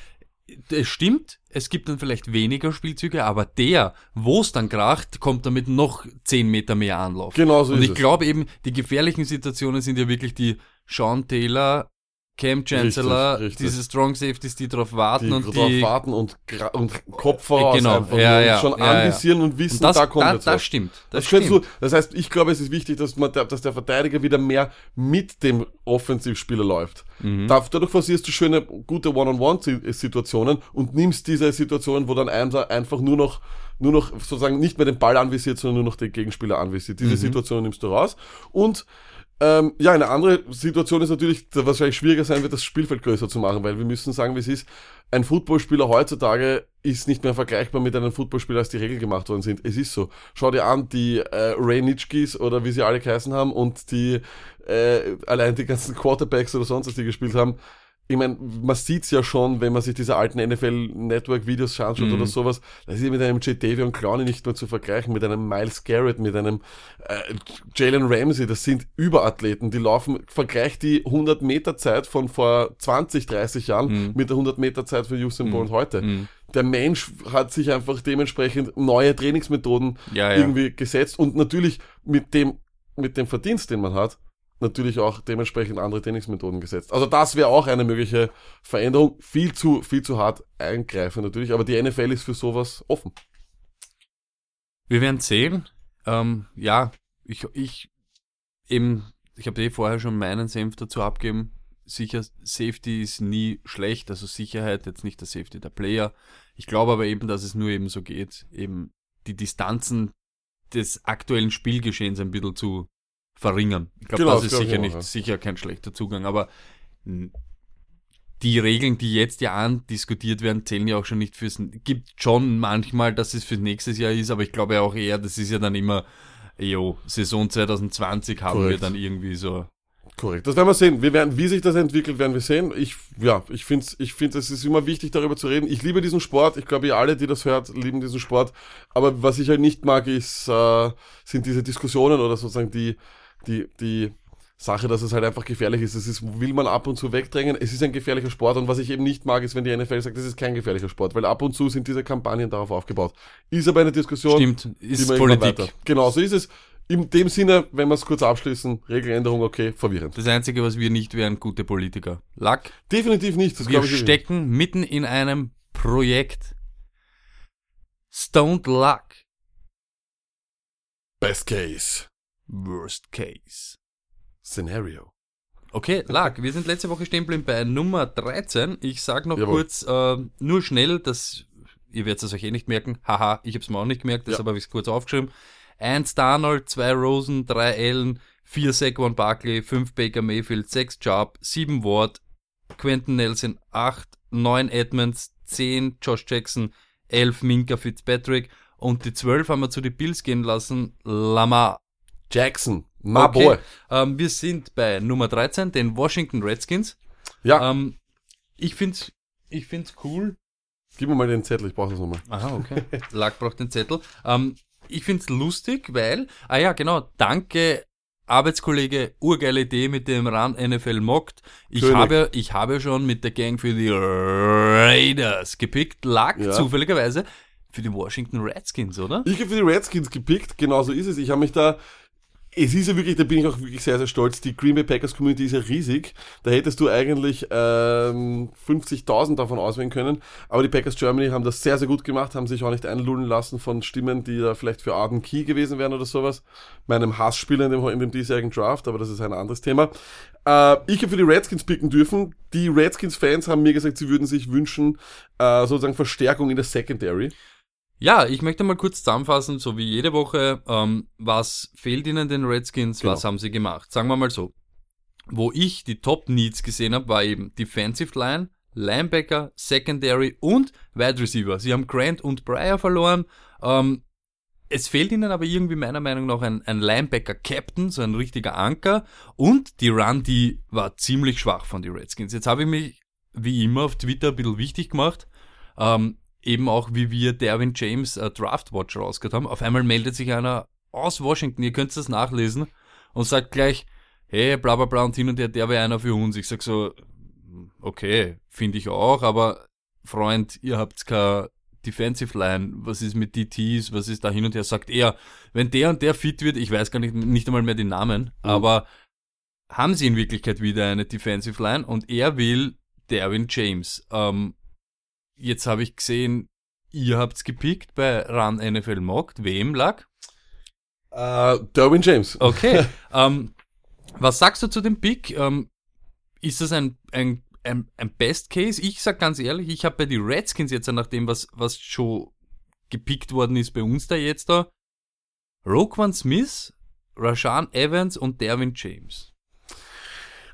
es stimmt, es gibt dann vielleicht weniger Spielzüge, aber der, wo es dann kracht, kommt damit noch 10 Meter mehr Anlauf. Genau so Und ich glaube eben, die gefährlichen Situationen sind ja wirklich die Sean Taylor, Cam Chancellor, richtig, richtig. diese Strong Safeties, die darauf warten die und drauf die warten und, und Kopf voraus genau, einfach ja, ja, schon ja, anvisieren und wissen, und das, da kommt da, jetzt das was. stimmt. Das, Das, stimmt. du, das heißt, ich glaube, es ist wichtig, dass man, der- dass der Verteidiger wieder mehr mit dem Offensivspieler läuft. Mhm. Da- Dadurch forcierst du schöne, gute One-on-One-Situationen und nimmst diese Situationen, wo dann einer einfach nur noch, nur noch sozusagen nicht mehr den Ball anvisiert, sondern nur noch den Gegenspieler anvisiert. Diese Mhm. Situation nimmst du raus und ähm, ja, eine andere Situation ist natürlich, dass wahrscheinlich schwieriger sein wird, das Spielfeld größer zu machen, weil wir müssen sagen, wie es ist. Ein Footballspieler heutzutage ist nicht mehr vergleichbar mit einem Footballspieler, als die Regeln gemacht worden sind. Es ist so. Schau dir an, die äh, Ray Nitschkis oder wie sie alle geheißen haben und die äh, allein die ganzen Quarterbacks oder sonst was, die gespielt haben. Ich meine, man sieht's ja schon, wenn man sich diese alten NFL-Network-Videos anschaut Mhm. oder sowas, das ist ja mit einem J. Davion Clowney nicht mehr zu vergleichen, mit einem Miles Garrett, mit einem äh, Jalen Ramsey, das sind Überathleten, die laufen, vergleicht die 100 Meter Zeit von vor 20, 30 Jahren Mhm. mit der 100 Meter Zeit von Usain Bolt heute. Mhm. Der Mensch hat sich einfach dementsprechend neue Trainingsmethoden Ja, ja. irgendwie gesetzt und natürlich mit dem, mit dem Verdienst, den man hat, natürlich auch dementsprechend andere Trainingsmethoden gesetzt. Also das wäre auch eine mögliche Veränderung. Viel zu, viel zu hart eingreifen natürlich, aber die NFL ist für sowas offen. Wir werden sehen. Ähm, ja, ich, ich eben, ich habe eh vorher schon meinen Senf dazu abgeben. Sicher, Safety ist nie schlecht, also Sicherheit, jetzt nicht der Safety der Player. Ich glaube aber eben, dass es nur eben so geht, eben die Distanzen des aktuellen Spielgeschehens ein bisschen zu verringern. Ich glaube, Genau, das ist glaub sicher auch, nicht, ja. sicher kein schlechter Zugang, aber die Regeln, die jetzt ja andiskutiert werden, zählen ja auch schon nicht fürs, gibt schon manchmal, dass es für nächstes Jahr ist, aber ich glaube auch eher, das ist ja dann immer, jo, Saison 2020 haben wir Korrekt. dann irgendwie so. Korrekt. Das werden wir sehen. Wir werden, wie sich das entwickelt, werden wir sehen. Ich, ja, ich finde, ich finde, es ist immer wichtig, darüber zu reden. Ich liebe diesen Sport. Ich glaube, ihr alle, die das hört, lieben diesen Sport. Aber was ich halt nicht mag, ist, äh, sind diese Diskussionen oder sozusagen die, die, die Sache, dass es halt einfach gefährlich ist. Es ist, will man ab und zu wegdrängen. Es ist ein gefährlicher Sport. Und was ich eben nicht mag, ist, wenn die NFL sagt, das ist kein gefährlicher Sport. Weil ab und zu sind diese Kampagnen darauf aufgebaut. Ist aber eine Diskussion. Stimmt, ist Politik. Genau, so ist es. In dem Sinne, wenn wir es kurz abschließen, Regeländerung, okay, verwirrend. Das Einzige, was wir nicht wären, gute Politiker. Lack, Definitiv nicht. Das wir ich stecken mitten in einem Projekt. Stoned Luck. Best Case Worst Case. Scenario. Okay, Lag, wir sind letzte Woche stehen bei Nummer 13. Ich sag noch Jawohl. kurz, äh, nur schnell, dass ihr werdet es euch eh nicht merken. Haha, ich hab's mir auch nicht gemerkt, deshalb Ja. habe ich es kurz aufgeschrieben. Eins Darnold, zwei Rosen, drei Allen, vier Saquon Barkley, fünf Baker Mayfield, sechs Chubb, sieben Ward, Quentin Nelson, acht, neun Edmonds, zehn Josh Jackson, elf Minka Fitzpatrick und die zwölf haben wir zu den Bills gehen lassen. Lamar Jackson. My Okay. boy. Ähm, wir sind bei Nummer 13, den Washington Redskins. Ja, Ähm, ich find's, ich find's cool. gib mir mal den Zettel, ich brauche das nochmal. Aha, okay. Lack braucht den Zettel. Ähm, ich find's lustig, weil, ah ja, genau, danke, Arbeitskollege, urgeile Idee mit dem Run NFL mockt. Ich König. habe, ich habe schon mit der Gang für die Raiders gepickt. Lag Ja. zufälligerweise für die Washington Redskins, oder? Ich habe für die Redskins gepickt, genauso ist es. Ich habe mich da es ist ja wirklich, da bin ich auch wirklich sehr, sehr stolz. Die Green Bay Packers Community ist ja riesig. Da hättest du eigentlich ähm, 50.000 davon auswählen können. Aber die Packers Germany haben das sehr, sehr gut gemacht, haben sich auch nicht einlullen lassen von Stimmen, die da vielleicht für Arden Key gewesen wären oder sowas. Meinem Hassspieler in dem, in dem diesjährigen Draft, aber das ist ein anderes Thema. Äh, ich habe für die Redskins picken dürfen. Die Redskins-Fans haben mir gesagt, sie würden sich wünschen, äh, sozusagen Verstärkung in der Secondary. Ja, ich möchte mal kurz zusammenfassen, so wie jede Woche, ähm, was fehlt ihnen den Redskins, genau. was haben sie gemacht. Sagen wir mal so. Wo ich die Top Needs gesehen habe, war eben Defensive Line, Linebacker, Secondary und Wide Receiver. Sie haben Grant und Breyer verloren. Ähm, es fehlt ihnen aber irgendwie meiner Meinung nach ein, ein Linebacker-Captain, so ein richtiger Anker. Und die Run, die war ziemlich schwach von den Redskins. Jetzt habe ich mich wie immer auf Twitter ein bisschen wichtig gemacht. Ähm, eben auch wie wir Derwin James äh, Draft Watch rausgehört haben. Auf einmal meldet sich einer aus Washington, ihr könnt das nachlesen, und sagt gleich, hey, bla bla bla und hin und her, der wäre einer für uns. Ich sag so, okay, finde ich auch, aber Freund, ihr habt keine Defensive Line, was ist mit DTs, was ist da hin und her, sagt er, wenn der und der fit wird, ich weiß gar nicht, nicht einmal mehr die Namen, mhm. aber haben sie in Wirklichkeit wieder eine Defensive Line und er will Derwin James. Ähm, Jetzt habe ich gesehen, ihr habt's gepickt bei Run NFL Mocked. Wem lag? Uh, Derwin James. Okay. ähm, was sagst du zu dem Pick? Ähm, ist das ein, ein, ein, ein Best Case? Ich sag ganz ehrlich, ich habe bei den Redskins jetzt, nach dem, was, was schon gepickt worden ist bei uns da jetzt da, Roquan Smith, Rashan Evans und Derwin James.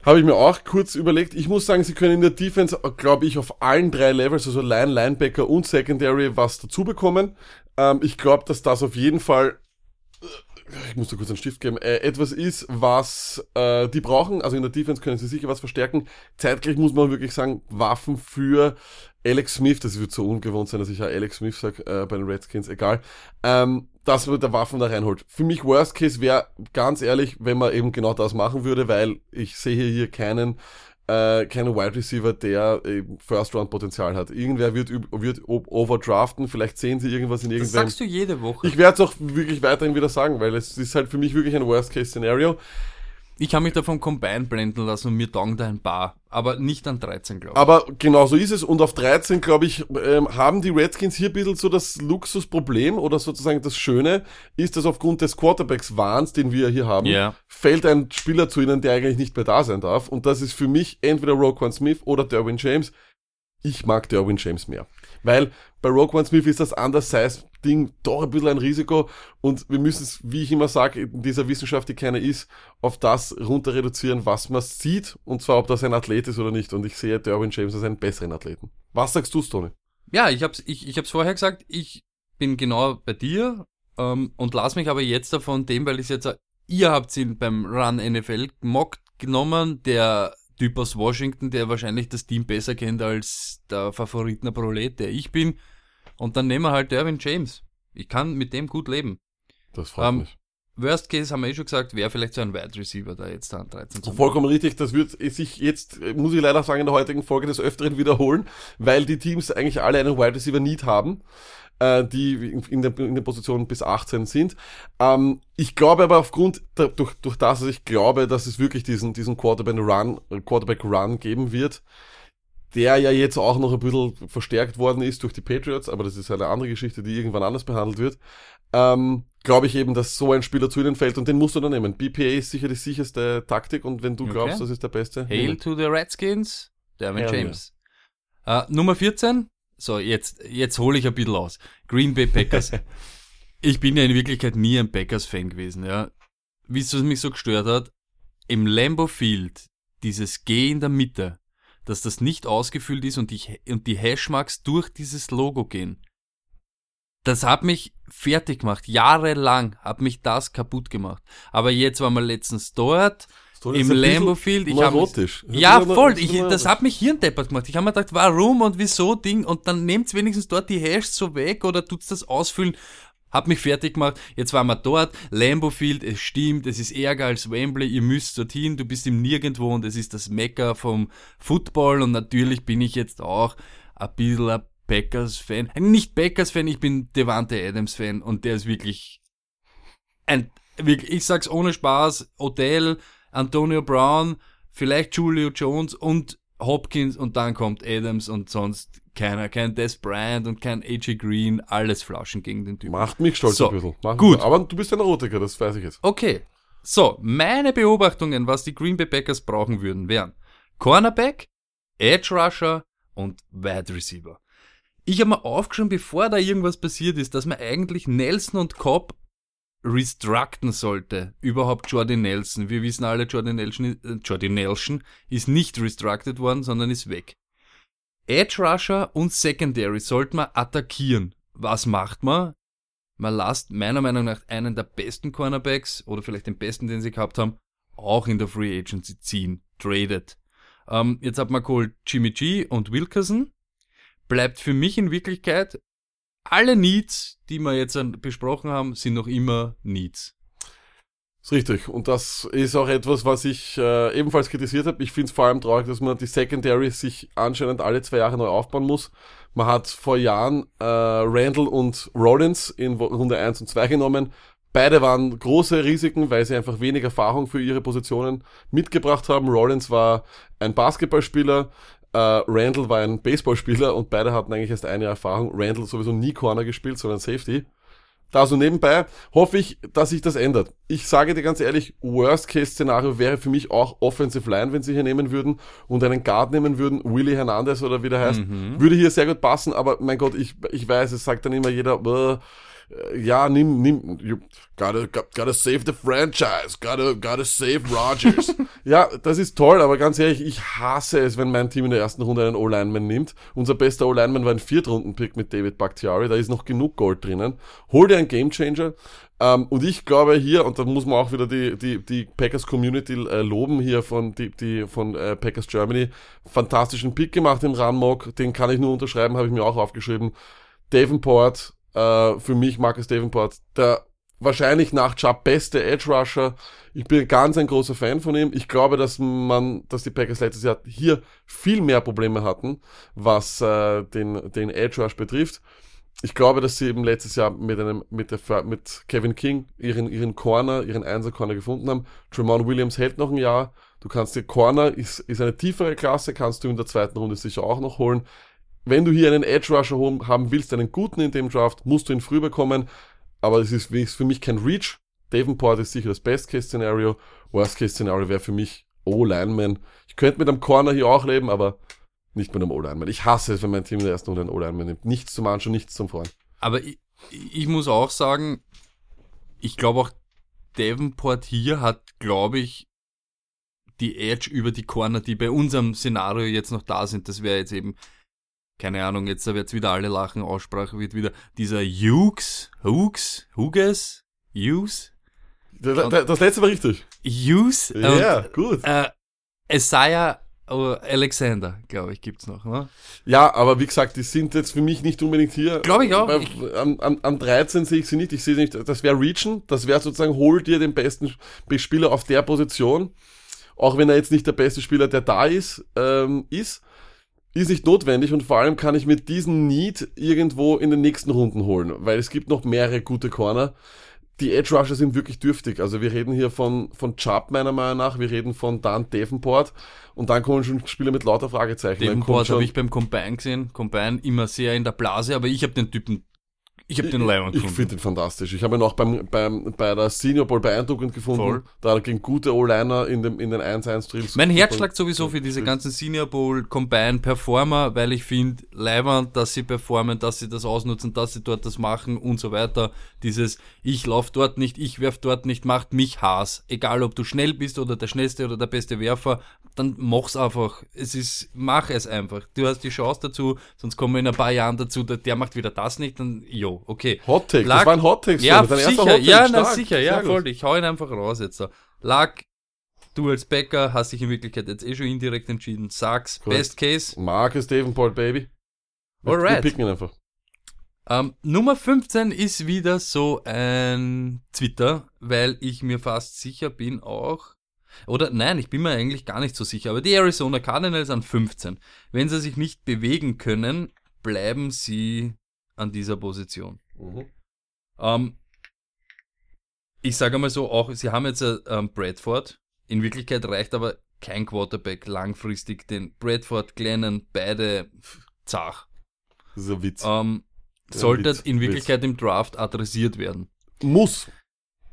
Habe ich mir auch kurz überlegt. Ich muss sagen, sie können in der Defense, glaube ich, auf allen drei Levels, also Line, Linebacker und Secondary, was dazu bekommen. Ähm, ich glaube, dass das auf jeden Fall ich muss da kurz einen Stift geben, äh, etwas ist, was äh, die brauchen. Also in der Defense können sie sicher was verstärken. Zeitgleich muss man wirklich sagen, Waffen für Alex Smith, das wird so ungewohnt sein, dass ich ja Alex Smith sage äh, bei den Redskins, egal. Ähm, dass man der Waffen da reinholt. Für mich Worst Case wäre ganz ehrlich, wenn man eben genau das machen würde, weil ich sehe hier keinen äh, keinen Wide Receiver, der eben First Round Potenzial hat. Irgendwer wird, wird overdraften, vielleicht sehen sie irgendwas in irgendwelchen. Das sagst du jede Woche. Ich werde es auch wirklich weiterhin wieder sagen, weil es ist halt für mich wirklich ein Worst Case Szenario. Ich habe mich da vom Combine blenden lassen und mir taugen da ein paar, aber nicht an 13, glaube ich. Aber genau so ist es und auf 13, glaube ich, ähm, haben die Redskins hier ein bisschen so das Luxusproblem oder sozusagen das Schöne, ist, dass aufgrund des Quarterbacks-Wahns, den wir hier haben, yeah. fällt ein Spieler zu ihnen, der eigentlich nicht mehr da sein darf und das ist für mich entweder Roquan Smith oder Derwin James. Ich mag Derwin James mehr. Weil bei Roquan Smith ist das Undersize Ding doch ein bisschen ein Risiko und wir müssen es, wie ich immer sage, in dieser Wissenschaft, die keine ist, auf das runter reduzieren, was man sieht und zwar, ob das ein Athlet ist oder nicht und ich sehe Derwin James als einen besseren Athleten. Was sagst du, Tony? Ja, ich hab's, ich, ich hab's vorher gesagt, ich bin genau bei dir ähm, und lass mich aber jetzt davon dem, weil ich jetzt, ihr habt ihn beim Run NFL Mock genommen, der Typ aus Washington, der wahrscheinlich das Team besser kennt als der Favoritener Prolet, der ich bin. Und dann nehmen wir halt Derwin James. Ich kann mit dem gut leben. Das freut ähm, mich. Worst Case haben wir eh schon gesagt, wäre vielleicht so ein Wide Receiver da jetzt an 13 zu Vollkommen richtig, das wird sich jetzt, muss ich leider sagen, in der heutigen Folge des Öfteren wiederholen, weil die Teams eigentlich alle einen Wide Receiver Need haben, äh, die in der, in der Position bis 18 sind. Ähm, ich glaube aber aufgrund, der, durch, durch das, dass ich glaube, dass es wirklich diesen, diesen Quarterback Run, Quarterback Run geben wird, der ja jetzt auch noch ein bisschen verstärkt worden ist durch die Patriots, aber das ist eine andere Geschichte, die irgendwann anders behandelt wird, ähm, glaube ich eben, dass so ein Spieler zu ihnen fällt und den musst du dann nehmen. BPA ist sicher die sicherste Taktik und wenn du okay. glaubst, das ist der beste. Hail to the Redskins, Derwin James. Ja. Uh, Nummer 14, so jetzt, jetzt hole ich ein bisschen aus. Green Bay Packers. ich bin ja in Wirklichkeit nie ein Packers-Fan gewesen, ja. Wie es mich so gestört hat, im Lambo Field, dieses G in der Mitte, dass das nicht ausgefüllt ist und die, und die Hashmarks durch dieses Logo gehen. Das hat mich fertig gemacht. Jahrelang hat mich das kaputt gemacht. Aber jetzt waren wir letztens dort. Im Lambo Field. Ich hab, ja, voll. Ich, das hat mich hirndeppert gemacht. Ich habe mir gedacht, warum und wieso Ding und dann nehmt's wenigstens dort die Hashs so weg oder tut's das ausfüllen. Hab mich fertig gemacht. Jetzt waren wir dort. Lambo Field, es stimmt, es ist ärger als Wembley. Ihr müsst dorthin. Du bist im Nirgendwo und es ist das Mecker vom Football. Und natürlich bin ich jetzt auch ein bisschen ein Packers-Fan. Nicht Packers-Fan, ich bin Devante Adams-Fan und der ist wirklich ein, ich sag's ohne Spaß, Odell, Antonio Brown, vielleicht Julio Jones und Hopkins und dann kommt Adams und sonst keiner, kein Des Bryant und kein AJ Green, alles Flauschen gegen den Typen. Macht mich stolz So, ein bisschen. Macht gut. Mich, aber du bist ein Erotiker, das weiß ich jetzt. Okay. So, meine Beobachtungen, was die Green Bay Packers brauchen würden, wären Cornerback, Edge Rusher und Wide Receiver. Ich habe mir aufgeschrieben, bevor da irgendwas passiert ist, dass man eigentlich Nelson und Cobb restructen sollte. Überhaupt Jordy Nelson. Wir wissen alle, Jordy Nelson, äh, Nelson ist nicht restructed worden, sondern ist weg. Edge Rusher und Secondary sollten wir attackieren. Was macht man? Man lasst meiner Meinung nach einen der besten Cornerbacks oder vielleicht den besten, den sie gehabt haben, auch in der Free Agency ziehen. Traded. Ähm, jetzt hat man geholt Jimmy G und Wilkerson. Bleibt für mich in Wirklichkeit alle Needs, die wir jetzt besprochen haben, sind noch immer Needs. Ist richtig. Und das ist auch etwas, was ich äh, ebenfalls kritisiert habe. Ich finde es vor allem traurig, dass man die Secondary sich anscheinend alle zwei Jahre neu aufbauen muss. Man hat vor Jahren äh, Randall und Rollins in Runde 1 und 2 genommen. Beide waren große Risiken, weil sie einfach wenig Erfahrung für ihre Positionen mitgebracht haben. Rollins war ein Basketballspieler, äh, Randall war ein Baseballspieler und beide hatten eigentlich erst eine Erfahrung. Randall sowieso nie Corner gespielt, sondern Safety. Da so nebenbei hoffe ich, dass sich das ändert. Ich sage dir ganz ehrlich, Worst-Case-Szenario wäre für mich auch Offensive Line, wenn sie hier nehmen würden und einen Guard nehmen würden, Willy Hernandez oder wie der heißt, würde hier sehr gut passen, aber mein Gott, ich, ich weiß, es sagt dann immer jeder, "Bäh, äh, ja, nimm, nimm, you gotta, gotta save the franchise, gotta, gotta save Rogers. ja, das ist toll, aber ganz ehrlich, ich hasse es, wenn mein Team in der ersten Runde einen O-Lineman nimmt. Unser bester O-Lineman war ein Viertrunden-Pick mit David Bakhtiari, da ist noch genug Gold drinnen. Hol dir einen Gamechanger. Ähm, und ich glaube hier, und da muss man auch wieder die, die, die Packers Community äh, loben hier von, die, die, von äh, Packers Germany, fantastischen Pick gemacht im Runmock, den kann ich nur unterschreiben, habe ich mir auch aufgeschrieben. Davenport, äh, für mich Marcus Davenport, der wahrscheinlich nach Chubb beste Edge Rusher. Ich bin ganz ein großer Fan von ihm. Ich glaube, dass man, dass die Packers letztes Jahr hier viel mehr Probleme hatten, was äh, den, den Edge Rush betrifft. Ich glaube, dass sie eben letztes Jahr mit einem, mit der, mit Kevin King ihren, ihren Corner, ihren Einser Corner gefunden haben. Tremont Williams hält noch ein Jahr. Du kannst dir Corner, ist, ist eine tiefere Klasse, kannst du in der zweiten Runde sicher auch noch holen. Wenn du hier einen Edge Rusher haben willst, einen guten in dem Draft, musst du ihn früh bekommen. Aber es ist für mich kein Reach. Davenport ist sicher das Best-Case-Szenario. Worst-Case-Szenario wäre für mich O-Lineman. Ich könnte mit einem Corner hier auch leben, aber nicht mit einem O-Lineman. Ich hasse es, wenn mein Team in der ersten Runde einen O-Lineman nimmt. Nichts zum Anschauen, nichts zum Freuen. Aber ich, ich muss auch sagen, ich glaube auch Davenport hier hat, glaube ich, die Edge über die Corner, die bei unserem Szenario jetzt noch da sind. Das wäre jetzt eben, keine Ahnung, jetzt da wird's wieder alle lachen, Aussprache wird wieder dieser Hughes, Hughes, Hughes, Hughes, Da- da- Das letzte war richtig. Hughes Ja, und gut. äh, Isaiah oh, Alexander, glaube ich, gibt's noch. Ne? Ja, aber wie gesagt, die sind jetzt für mich nicht unbedingt hier. Glaub ich auch. Bei, am, am, am 13 sehe ich sie nicht. Ich sehe sie nicht. Das wäre Reachen. Das wäre sozusagen, hol dir den besten Spieler auf der Position. Auch wenn er jetzt nicht der beste Spieler, der da ist, ähm, ist. Ist nicht notwendig und vor allem kann ich mit diesem Need irgendwo in den nächsten Runden holen, weil es gibt noch mehrere gute Corner. Die Edge Rusher sind wirklich dürftig. Also wir reden hier von, von Chubb meiner Meinung nach, wir reden von Dan Davenport und dann kommen schon Spieler mit lauter Fragezeichen. Davenport habe ich beim Combine gesehen. Combine immer sehr in der Blase, aber ich habe den Typen, ich habe den Lion Ich finde ihn fantastisch. Ich habe ihn auch beim, beim, bei der Senior Bowl beeindruckend gefunden. Voll. Da gegen gute O-Liner in, dem, in den 1-1-Drills. Mein Herz schlägt sowieso für diese ganzen Senior Bowl Combine Performer, weil ich finde, leibend, dass sie performen, dass sie das ausnutzen, dass sie dort das machen und so weiter. Dieses, ich lauf dort nicht, ich werf dort nicht, macht mich Hass. Egal, ob du schnell bist oder der schnellste oder der beste Werfer, dann mach's einfach. Es ist, mach es einfach. Du hast die Chance dazu, sonst kommen wir in ein paar Jahren dazu, der, der macht wieder das nicht, dann, jo, okay. Hot Take, Lag- das war ein Hot Take. Ja, sicher, Hot ja, na, sicher, ja, voll. Ich hau ihn einfach raus jetzt. So. Lag, du als Bäcker hast dich in Wirklichkeit jetzt eh schon indirekt entschieden. Sag's, Korrekt. Best Case. Marcus Davenport, Baby. Wir- Alright. Wir picken ihn einfach. Ähm, Nummer 15 ist wieder so ein Twitter, weil ich mir fast sicher bin auch, oder nein, ich bin mir eigentlich gar nicht so sicher, aber die Arizona Cardinals an 15. Wenn sie sich nicht bewegen können, bleiben sie an dieser Position. Mhm. Ähm, ich sage mal so, auch, sie haben jetzt ähm, Bradford. In Wirklichkeit reicht aber kein Quarterback langfristig, denn Bradford, Glennon, beide zach. Das ist ein Witz. Ähm, sollte Witz, in Wirklichkeit Witz. im Draft adressiert werden. Muss.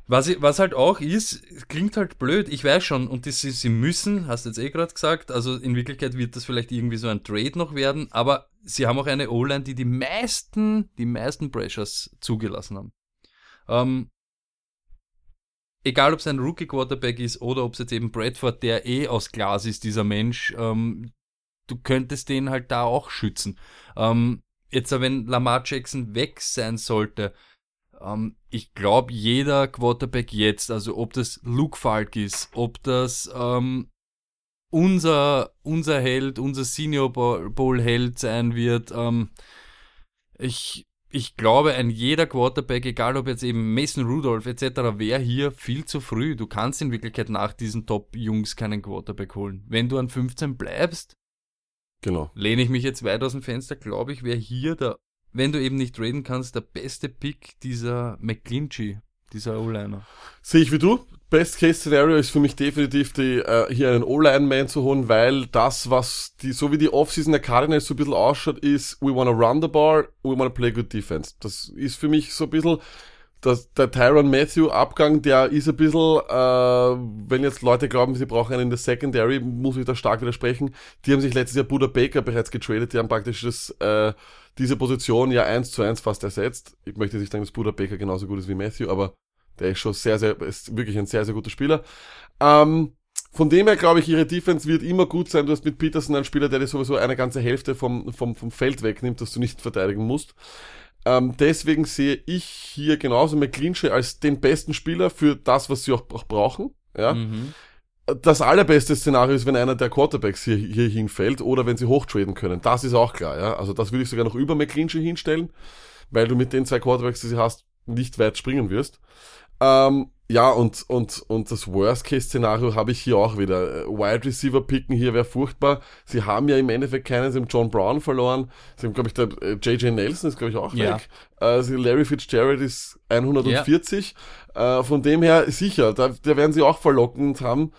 Was, was halt auch ist, klingt halt blöd, ich weiß schon, und das, sie müssen, hast du jetzt eh gerade gesagt, also in Wirklichkeit wird das vielleicht irgendwie so ein Trade noch werden, aber sie haben auch eine O-Line, die die meisten, die meisten Pressures zugelassen haben. Ähm, egal ob es ein Rookie-Quarterback ist oder ob es jetzt eben Bradford, der eh aus Glas ist, dieser Mensch, ähm, du könntest den halt da auch schützen. Ähm, jetzt, wenn Lamar Jackson weg sein sollte, ähm, ich glaube, jeder Quarterback jetzt, also ob das Luke Falk ist, ob das ähm, unser, unser Held, unser Senior Bowl Held sein wird, ähm, ich, ich glaube, ein jeder Quarterback, egal ob jetzt eben Mason Rudolph etc., wäre hier viel zu früh. Du kannst in Wirklichkeit nach diesen Top-Jungs keinen Quarterback holen. Wenn du an 15 bleibst, genau. lehne ich mich jetzt weit aus dem Fenster, glaube ich, wäre hier der wenn du eben nicht traden kannst, der beste Pick dieser McClinchy, dieser O-Liner. Sehe ich wie du. Best-Case-Szenario ist für mich definitiv die, äh, hier einen O-Line-Man zu holen, weil das, was die, so wie die Offseason der Cardinals so ein bisschen ausschaut, ist, we wanna run the ball, we wanna play good defense. Das ist für mich so ein bisschen, das, der Tyron Matthew Abgang, der ist ein bisschen, äh, wenn jetzt Leute glauben, sie brauchen einen in der Secondary, muss ich da stark widersprechen. Die haben sich letztes Jahr Buda Baker bereits getradet, die haben praktisch das, äh, diese Position ja eins zu eins fast ersetzt. Ich möchte nicht sagen, dass Buda Baker genauso gut ist wie Matthew, aber der ist schon sehr, sehr, ist wirklich ein sehr, sehr guter Spieler. Ähm, von dem her glaube ich, ihre Defense wird immer gut sein. Du hast mit Peterson einen Spieler, der dir sowieso eine ganze Hälfte vom, vom, vom Feld wegnimmt, dass du nicht verteidigen musst. Ähm, deswegen sehe ich hier genauso McClinchy als den besten Spieler für das, was sie auch, auch brauchen. Ja. Mhm das allerbeste Szenario ist, wenn einer der Quarterbacks hier, hier hinfällt oder wenn sie hochtraden können. Das ist auch klar, ja. Also das würde ich sogar noch über McClinchy hinstellen, weil du mit den zwei Quarterbacks, die sie hast, nicht weit springen wirst. Ähm, ja, und, und, und das Worst-Case-Szenario habe ich hier auch wieder. Äh, Wide Receiver picken hier wäre furchtbar. Sie haben ja im Endeffekt keinen, sie haben John Brown verloren. Sie haben, glaube ich, der JJ äh, Nelson ist, glaube ich, auch ja. weg. Also Larry Fitzgerald ist 140. Ja. Äh, von dem her sicher, da, da werden sie auch verlockend haben.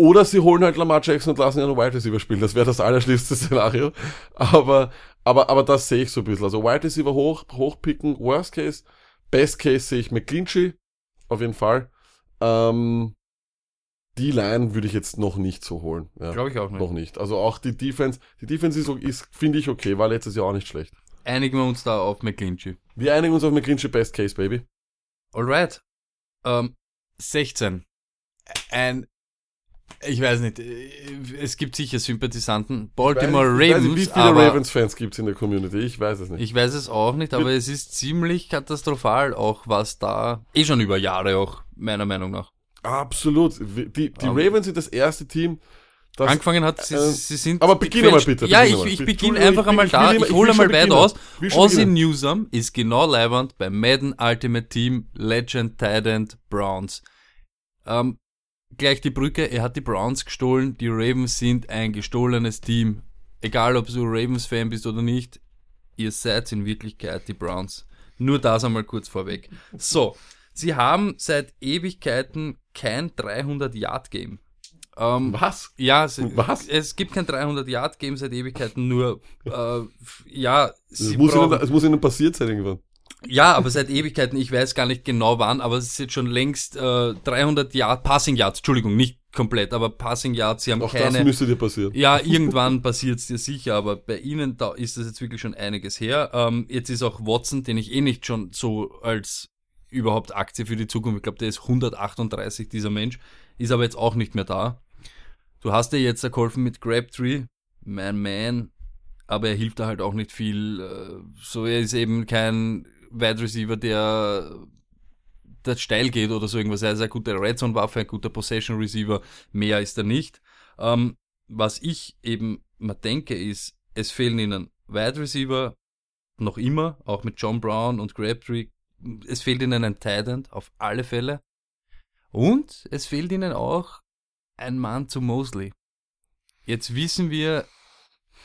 Oder sie holen halt Lamar Jackson und lassen ihn einen Wide Receiver spielen. Das wäre das allerschlimmste Szenario. Aber, aber, aber das sehe ich so ein bisschen. Also Wide Receiver hoch, hochpicken, Worst Case. Best Case sehe ich McClinchy. Auf jeden Fall. Ähm, die Line würde ich jetzt noch nicht so holen. Ja, Glaube ich auch nicht. Noch nicht. Also auch die Defense, die Defense ist, ist finde ich okay, war letztes Jahr auch nicht schlecht. Einigen wir uns da auf McClinchy. Wir einigen uns auf McClinchy Best Case, Baby. Alright. Ähm, 16. Ein ich weiß nicht, es gibt sicher Sympathisanten. Baltimore ich weiß, Ravens. Nicht, wie viele Ravens-Fans gibt es in der Community? Ich weiß es nicht. Ich weiß es auch nicht, aber es ist ziemlich katastrophal, auch was da, eh schon über Jahre auch, meiner Meinung nach. Absolut. Die, die Ravens sind das erste Team, das, angefangen hat, sie, äh, sie sind. Aber beginne mal bitte. Ja, ich, ich beginne einfach ich, einmal ich, da. Ich, hole einmal weit aus. Ozzy Newsome ist genau leibend bei Madden Ultimate Team Legend Titan Browns. Ähm, gleich die Brücke, er hat die Browns gestohlen, die Ravens sind ein gestohlenes Team. Egal, ob du Ravens-Fan bist oder nicht, ihr seid in Wirklichkeit die Browns. Nur das einmal kurz vorweg. So, sie haben seit Ewigkeiten kein 300-Yard-Game. Ähm, Was? Ja, es, Was? es gibt kein 300-Yard-Game seit Ewigkeiten, nur, äh, ja, es muss, ihnen, es muss ihnen passiert sein irgendwann. Ja, aber seit Ewigkeiten, ich weiß gar nicht genau wann, aber es ist jetzt schon längst äh, 300 Yard, Passing Yards, Entschuldigung, nicht komplett, aber Passing Yards, sie haben Auch keine... das müsste dir passieren. Ja, irgendwann passiert es dir sicher, aber bei ihnen, da ist das jetzt wirklich schon einiges her. Ähm, jetzt ist auch Watson, den ich eh nicht schon so als überhaupt Aktie für die Zukunft, ich glaube, der ist 138, dieser Mensch, ist aber jetzt auch nicht mehr da. Du hast dir jetzt geholfen mit Grabtree, mein Man, aber er hilft da halt auch nicht viel. Äh, so, er ist eben kein Wide Receiver, der der steil geht oder so irgendwas. Er ist ein guter Red Zone Waffe, ein guter Possession Receiver. Mehr ist er nicht. Ähm, was ich eben mal denke ist, es fehlen ihnen Wide Receiver noch immer, auch mit John Brown und Crabtree. Es fehlt ihnen ein Tight End auf alle Fälle. Und es fehlt ihnen auch ein Mann zu Mosley. Jetzt wissen wir,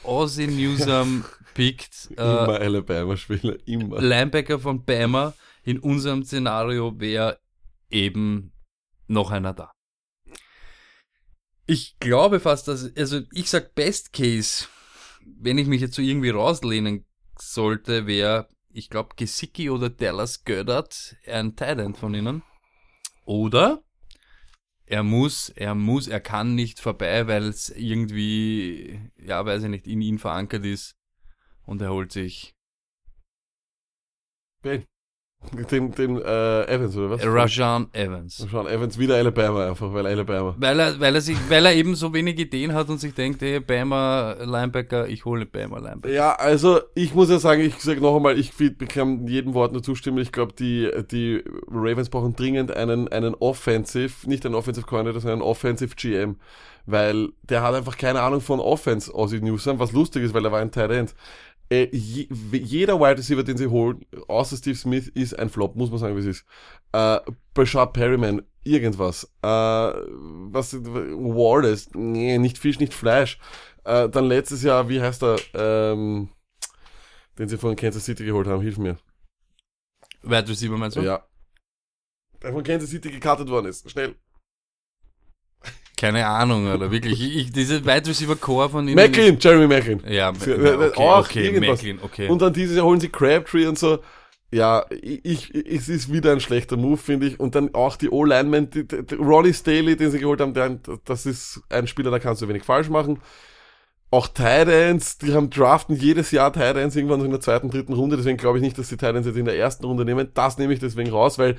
Ozzy Newsome pickt. Äh, immer Alabama-Spieler, immer. Linebacker von Bama in unserem Szenario wäre eben noch einer da. Ich glaube fast, dass, also ich sag Best Case, wenn ich mich jetzt so irgendwie rauslehnen sollte, wäre, ich glaube, Gesicki oder Dallas Gödert ein Thailand von ihnen. Oder er muss, er muss, er kann nicht vorbei, weil es irgendwie, ja, weiß ich nicht, in ihn verankert ist und er holt sich. Ben. Den, den äh, Evans, oder was? Rajan Evans. Rajan Evans, wieder Alabama einfach, weil Alabama. Weil er, weil er sich, weil er eben so wenig Ideen hat und sich denkt, hey, Bama Linebacker, ich hole Bama Linebacker. Ja, also ich muss ja sagen, ich sage noch einmal, ich kann jedem Wort nur zustimmen. Ich glaube, die, die Ravens brauchen dringend einen, einen Offensive, nicht einen Offensive Coordinator, sondern einen Offensive GM. Weil der hat einfach keine Ahnung von Offense, Aussie Newsom, was lustig ist, weil er war ein Tight End äh, je, jeder Wide Receiver, den sie holen, außer Steve Smith, ist ein Flop, muss man sagen, wie es ist. Äh, Bashard Perryman, irgendwas. Äh, was, Wallace, nee, nicht Fisch, nicht Fleisch. Äh, dann letztes Jahr, wie heißt er, ähm, den sie von Kansas City geholt haben, hilf mir. Wide Receiver meinst du? Ja. Der von Kansas City gekartet worden ist, schnell. Keine Ahnung, oder wirklich. Ich, diese Wide Receiver Core von ihnen. Macklin, Jeremy Macklin. Ja, okay, auch okay, Macklin, okay. Und dann dieses Jahr holen sie Crabtree und so. Ja, ich, ich, es ist wieder ein schlechter Move, finde ich. Und dann auch die O-Linemen, Ronnie Staley, den sie geholt haben, der, das ist ein Spieler, da kannst du wenig falsch machen. Auch Titans, die haben draften jedes Jahr Titans irgendwann in der zweiten, dritten Runde. Deswegen glaube ich nicht, dass die Titans jetzt in der ersten Runde nehmen. Das nehme ich deswegen raus, weil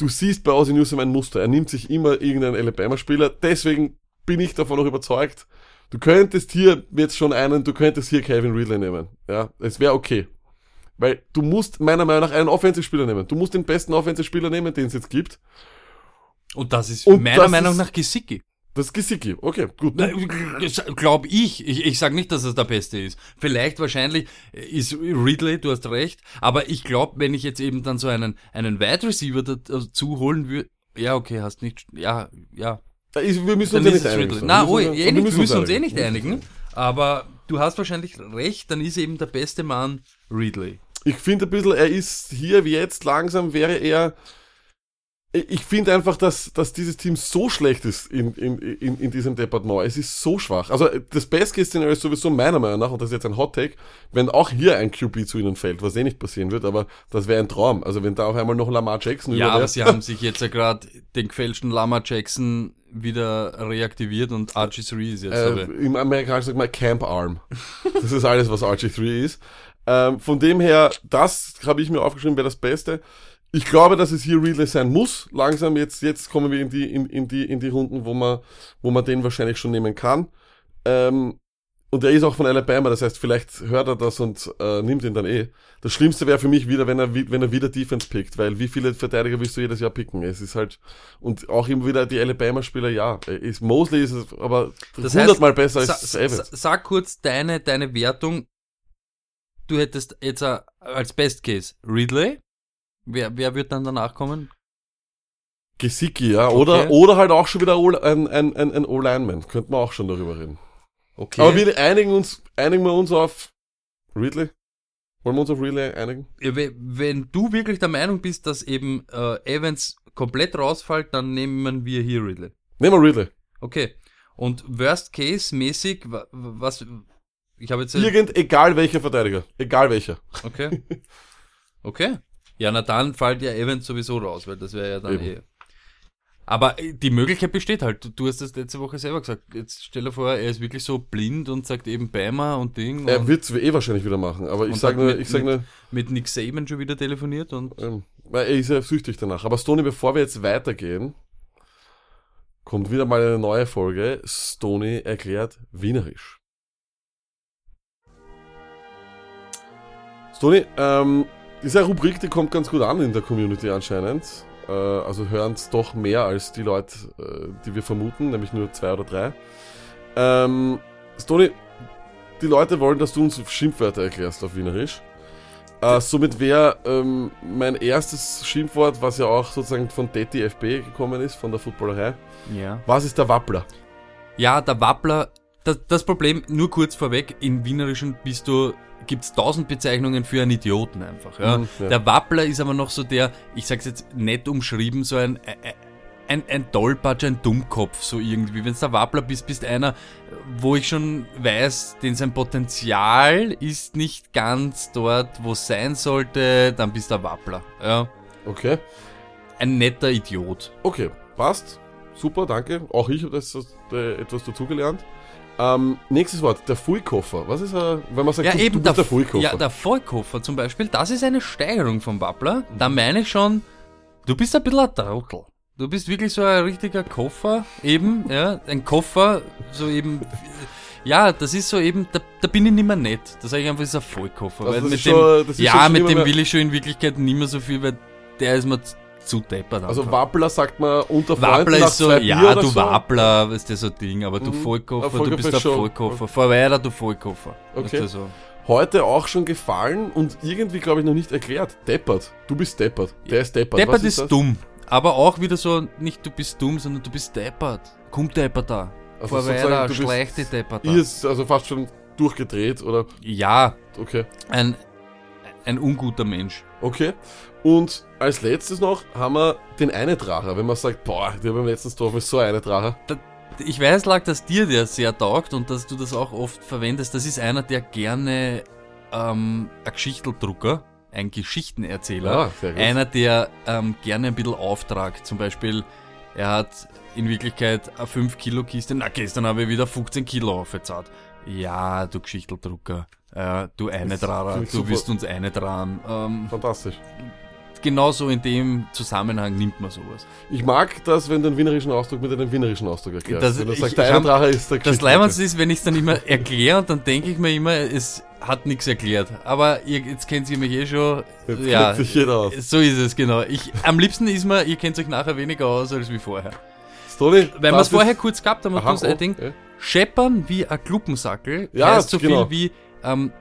du siehst bei Ozzy Newsom ein Muster. Er nimmt sich immer irgendeinen Alabama-Spieler. Deswegen bin ich davon noch überzeugt. Du könntest hier jetzt schon einen, du könntest hier Kevin Ridley nehmen. Ja, es wäre okay. Weil du musst meiner Meinung nach einen Offensive-Spieler nehmen. Du musst den besten Offensive-Spieler nehmen, den es jetzt gibt. Und das ist Und meiner Meinung ist, nach Gesicki. Das Gesicki, okay, gut. Glaub ich. Ich, ich sage nicht, dass es der Beste ist. Vielleicht, wahrscheinlich ist Ridley, du hast recht. Aber ich glaube, wenn ich jetzt eben dann so einen, einen Wide Receiver dazu holen würde, ja, okay, hast nicht, ja, ja. Ist, wir müssen uns eh nicht einigen. Na, oh, eh nicht, wir müssen, wir müssen uns eh nicht einigen. Aber du hast wahrscheinlich recht, dann ist eben der beste Mann Ridley. Ich finde ein bisschen, er ist hier wie jetzt langsam, wäre er ich finde einfach, dass, dass dieses Team so schlecht ist in, in, in, in diesem Departement. Es ist so schwach. Also das Best-Case-Szenario ist sowieso meiner Meinung nach, und das ist jetzt ein Hot-Take, wenn auch hier ein QB zu ihnen fällt, was eh nicht passieren wird, aber das wäre ein Traum. Also wenn da auf einmal noch Lamar Jackson Ja, aber sie haben sich jetzt ja gerade den gefälschten Lamar Jackson wieder reaktiviert und RG3 ist jetzt. Äh, Im Amerikanischen sagt man Camp Arm. das ist alles, was RG3 ist. Ähm, von dem her, das habe ich mir aufgeschrieben, wäre das Beste ich glaube, dass es hier Relay sein muss. Langsam jetzt, jetzt kommen wir in die, in, in die, in die Runden, wo man, wo man den wahrscheinlich schon nehmen kann. Ähm, und er ist auch von Alabama, das heißt, vielleicht hört er das und äh, nimmt ihn dann eh. Das Schlimmste wäre für mich wieder, wenn er, wenn er wieder Defense pickt, weil wie viele Verteidiger willst du jedes Jahr picken? Es ist halt, und auch immer wieder die Alabama-Spieler, ja. Ist, Mosley ist aber hundertmal besser als Evans. Sag kurz deine, deine Wertung. Du hättest jetzt uh, als Best Case Ridley, Wer, wer wird dann danach kommen? Gesicki, ja. Oder, okay. oder halt auch schon wieder ein, ein, ein, ein O-Lineman. Könnten wir auch schon darüber reden. Okay. Aber wir einigen uns, einigen wir uns auf Ridley. Wollen wir uns auf Ridley einigen? Wenn du wirklich der Meinung bist, dass eben äh, Evans komplett rausfällt, dann nehmen wir hier Ridley. Nehmen wir Ridley. Okay. Und Worst Case mäßig, was, ich habe jetzt... Irgend, egal welcher Verteidiger. Egal welcher. Okay. Okay. Ja, na dann fällt ja Evans sowieso raus, weil das wäre ja dann Eben. eh. Aber äh, die Möglichkeit besteht halt. Du hast das letzte Woche selber gesagt. Jetzt stell dir vor, er ist wirklich so blind und sagt eben Beimer und Ding. Er wird es eh wahrscheinlich wieder machen, aber ich sage nur, ich sag nur. Mit Nick Saban schon wieder telefoniert und. Ähm, weil er ist ja süchtig danach. Aber Stoney, bevor wir jetzt weitergehen, kommt wieder mal eine neue Folge. Stoney erklärt Wienerisch. Stoney, ähm, diese Rubrik, die kommt ganz gut an in der Community anscheinend. Äh, also hören es doch mehr als die Leute, äh, die wir vermuten, nämlich nur zwei oder drei. Ähm, Stony, die Leute wollen, dass du uns Schimpfwörter erklärst auf Wienerisch. Äh, somit wäre ähm, mein erstes Schimpfwort, was ja auch sozusagen von Detti FB gekommen ist, von der Footballerei. Ja. Was ist der Wappler? Ja, der Wappler, das, das Problem, nur kurz vorweg, in Wienerischen bist du gibt es tausend Bezeichnungen für einen Idioten einfach. Ja. Mhm, ja. Der Wappler ist aber noch so der, ich sag's jetzt nett umschrieben, so ein, ein, ein Tollpatsch, ein Dummkopf, so irgendwie. Wenn du der Wappler bist, bist einer, wo ich schon weiß, denn sein Potenzial ist nicht ganz dort, wo es sein sollte, dann bist du der Wappler. Ja. Okay. Ein netter Idiot. Okay, passt. Super, danke. Auch ich habe das, äh, etwas dazugelernt. Ähm, nächstes Wort, der Fullkoffer. Was ist er, wenn man sagt, Ja, du, eben du der, der Fullkoffer? Ja, der Vollkoffer zum Beispiel, das ist eine Steigerung vom Wappler. Da meine ich schon, du bist ein bisschen ein Trottel. Du bist wirklich so ein richtiger Koffer, eben, ja, ein Koffer, so eben, ja, das ist so eben, da, da bin ich nicht mehr nett. Da sage ich einfach, das ist ein Vollkoffer. Also das mit dem, schon- das ist ja, mit dem will ich schon in Wirklichkeit nicht mehr so viel, weil der ist mir zu- deppert. also einfach. Wappler sagt man unter Freunden Wappler ist so, ja, du so. Wappler, weißt du, so ein Ding, aber du Mhm. Vollkoffer, Ein du Vollkoffer bist ist der Vollkoffer. Vor weiter, du Vollkoffer. Okay. So. Heute auch schon gefallen und irgendwie, glaube ich, noch nicht erklärt. Deppert. Du bist deppert. Der ist deppert. Deppert Was ist, das? dumm. Aber auch wieder so, nicht du bist dumm, sondern du bist deppert. Komm deppert da. Also Vor sozusagen, weiter, du bist- schlechte deppert da. Ist also fast schon durchgedreht oder Ja, okay. ein, ein unguter Mensch. Okay. Und als letztes noch haben wir den eine Dracher. Wenn man sagt, boah, der beim letzten Dorf ist so eine Dracher. Ich weiß, lag, dass dir der sehr taugt und dass du das auch oft verwendest. Das ist einer, der gerne ähm, ein Geschichteldrucker, ein Geschichtenerzähler, gut. einer, der ähm, gerne ein bisschen auftragt. Zum Beispiel, er hat in Wirklichkeit eine 5 Kilo Kiste. Na, gestern habe ich wieder 15 Kilo aufgezahlt. Ja, du Geschichteldrucker. Ja, du eine ich du super. wirst uns eine dran. Ähm, Fantastisch. genauso in dem Zusammenhang nimmt man sowas. Ich mag das, wenn du einen wienerischen Ausdruck mit einem wienerischen Ausdruck erklärst. Das- wenn du ich- sagst, ich der Drache ist der Das Leimendste ist, wenn ich es dann immer erkläre und dann denke ich mir immer, es hat nichts erklärt. Aber ihr, jetzt kennt ihr mich eh schon. Jetzt ja, kennt sich jeder aus. so ist es, genau. Ich, am liebsten ist mir, ihr kennt euch nachher weniger aus als wie vorher. Stoney, Weil wir es vorher kurz gehabt haben, und Aha, du ein oh, Ding. ja. Scheppern wie ein Kluppensackel Ja, heißt so genau. viel wie ähm,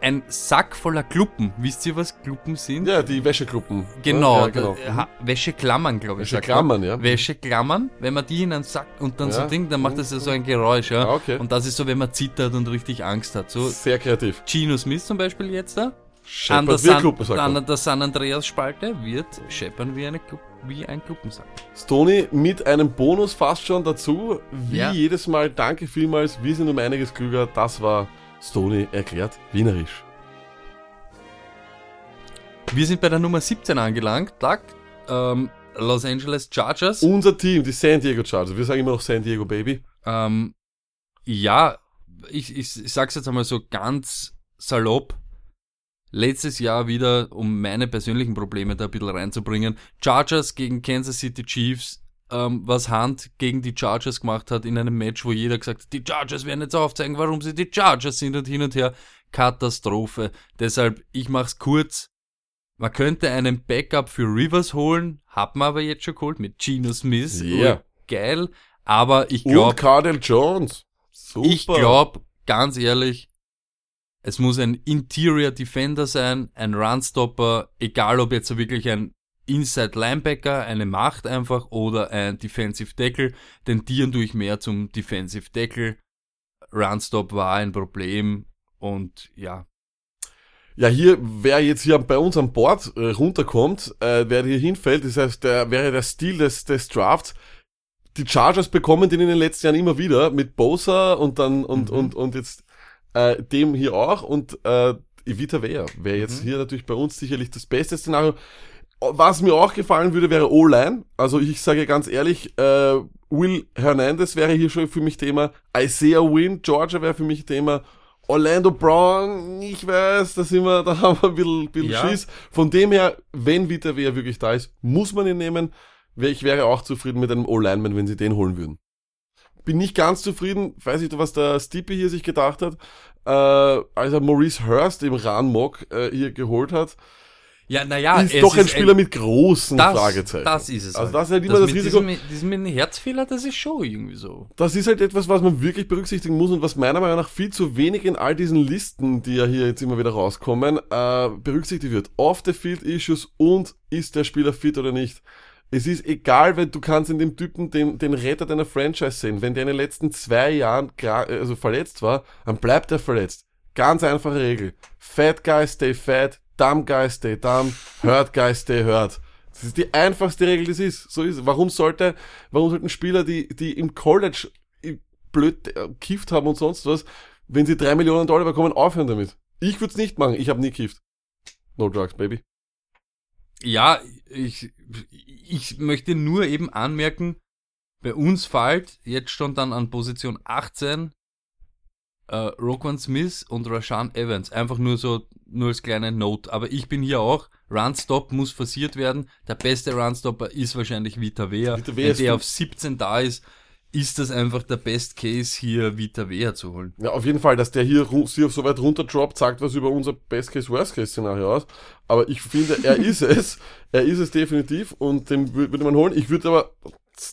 ein Sack voller Kluppen. Wisst ihr, was Kluppen sind? Ja, die Wäschegruppen. Genau, Ja, genau. da- ha- Wäscheklammern, glaube ich. Wäscheklammern, ja. Wäscheklammern, wenn man die in einen Sack und dann Ja. so Ding, dann macht das ja so ein Geräusch, ja. Ah, okay. Und das ist so, wenn man zittert und richtig Angst hat. So Sehr kreativ. Gino Smith zum Beispiel jetzt da. An Scheppert der, wie ein San, Kluppensack. an der San Andreas Spalte wird scheppern wie, eine, wie ein Kluppensack. Stoney mit einem Bonus fast schon dazu. Wie Ja. jedes Mal, danke vielmals. Wir sind um einiges klüger. Das war Stoney erklärt Wienerisch. Wir sind bei der Nummer 17 angelangt. Doug, ähm, Los Angeles Chargers. Unser Team, die San Diego Chargers. Wir sagen immer noch San Diego Baby. Ähm, ja, ich, ich, ich sag's jetzt einmal so ganz salopp. Letztes Jahr wieder, um meine persönlichen Probleme da ein bisschen reinzubringen. Chargers gegen Kansas City Chiefs, ähm, was Hunt gegen die Chargers gemacht hat in einem Match, wo jeder gesagt hat, die Chargers werden jetzt aufzeigen, warum sie die Chargers sind und hin und her. Katastrophe. Deshalb, ich mach's kurz. Man könnte einen Backup für Rivers holen, hat man aber jetzt schon geholt mit Geno Smith. Yeah. Geil. Aber ich Und glaube, Cardell Jones. Super. ich glaube, ganz ehrlich, es muss ein Interior Defender sein, ein Runstopper, egal ob jetzt wirklich ein Inside Linebacker, eine Macht einfach oder ein Defensive Tackle, tendieren durch mehr zum Defensive Tackle. Runstop war ein Problem und ja, Ja, hier, wer jetzt hier bei uns an Bord äh, runterkommt, äh, wer hier hinfällt, das heißt, der wäre der Stil des, des Drafts. Die Chargers bekommen den in den letzten Jahren immer wieder mit Bosa und dann und Mhm. und und jetzt äh, dem hier auch und äh, Evita Wehr wäre jetzt Mhm. hier natürlich bei uns sicherlich das beste Szenario. Was mir auch gefallen würde, wäre O-Line. Also ich sage ganz ehrlich, äh, Will Hernandez wäre hier schon für mich Thema. Isaiah Wynn, Georgia wäre für mich Thema. Orlando Brown, ich weiß, da sind wir, da haben wir ein bisschen, bisschen Ja. Schiss. Von dem her, wenn Vita Wehr wirklich da ist, muss man ihn nehmen. Ich wäre auch zufrieden mit einem O-Lineman, wenn sie den holen würden. Bin nicht ganz zufrieden, weiß nicht, was der Stippy hier sich gedacht hat, äh, als er Maurice Hurst im Ran-Mock äh, hier geholt hat. Ja, naja, ist doch ein Spieler mit großen das, Fragezeichen. Das ist es. Also halt. das ist halt immer das mit Risiko. Diesem, diesem mit Herzfehler, das ist schon irgendwie so. Das ist halt etwas, was man wirklich berücksichtigen muss und was meiner Meinung nach viel zu wenig in all diesen Listen, die ja hier jetzt immer wieder rauskommen, äh, berücksichtigt wird. Off the field Issues und ist der Spieler fit oder nicht. Es ist egal, wenn du kannst in dem Typen den, den Retter deiner Franchise sehen. Wenn der in den letzten zwei Jahren gra- also verletzt war, dann bleibt er verletzt. Ganz einfache Regel. Fat guy stay fat, dumb, hurt guy stay hurt. Das ist die einfachste Regel, die es ist. So ist es. Warum sollte, warum sollten Spieler, die, die im College blöd äh, kifft haben und sonst was, wenn sie drei Millionen Dollar bekommen, aufhören damit? Ich würde es nicht machen. Ich habe nie kifft. No drugs, baby. Ja, ich, ich möchte nur eben anmerken, bei uns fällt jetzt schon dann an Position 18 äh, Roquan Smith und Rashan Evans. Einfach nur so, nur als kleine Note. Aber ich bin hier auch, Runstop muss forciert werden. Der beste Runstopper ist wahrscheinlich Vita Vea. Vita Vea Wenn der auf 17 da ist, ist das einfach der Best Case hier Vita Vea zu holen. Ja, auf jeden Fall, dass der hier sie so weit runterdroppt, sagt was über unser Best-Case-Worst-Case-Szenario aus. Aber ich finde, er ist es. Er ist es definitiv und den wür- würde man holen. Ich würde aber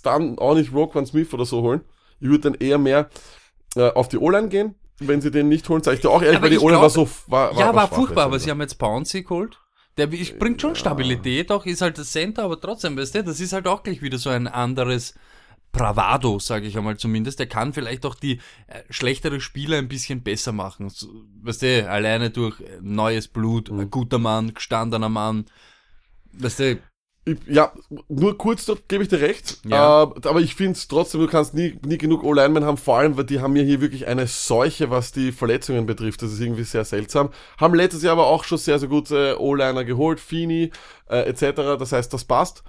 dann auch nicht Roquan Smith oder so holen. Ich würde dann eher mehr äh, auf die O-Line gehen. Wenn sie den nicht holen, sage ich dir auch ehrlich, Aber weil die glaub- war so, war, war, ja, war furchtbar, aber sie haben jetzt Bouncy geholt. Der ich, bringt schon Stabilität, auch ist halt das Center, aber trotzdem, weißt du, das ist halt auch gleich wieder so ein anderes Bravado, sage ich einmal zumindest. Der kann vielleicht auch die äh, schlechtere Spieler ein bisschen besser machen. So, weißt du, alleine durch äh, neues Blut, Mhm. ein guter Mann, gestandener Mann. Weißt du, Ich, ja, nur kurz, dort gebe ich dir recht. Ja. Äh, aber ich finde es trotzdem, du kannst nie, nie genug O-Linemen haben, vor allem, weil die haben ja hier wirklich eine Seuche, was die Verletzungen betrifft. Das ist irgendwie sehr seltsam. Haben letztes Jahr aber auch schon sehr, sehr gute O-Liner geholt, Fini äh, etc. Das heißt, das passt.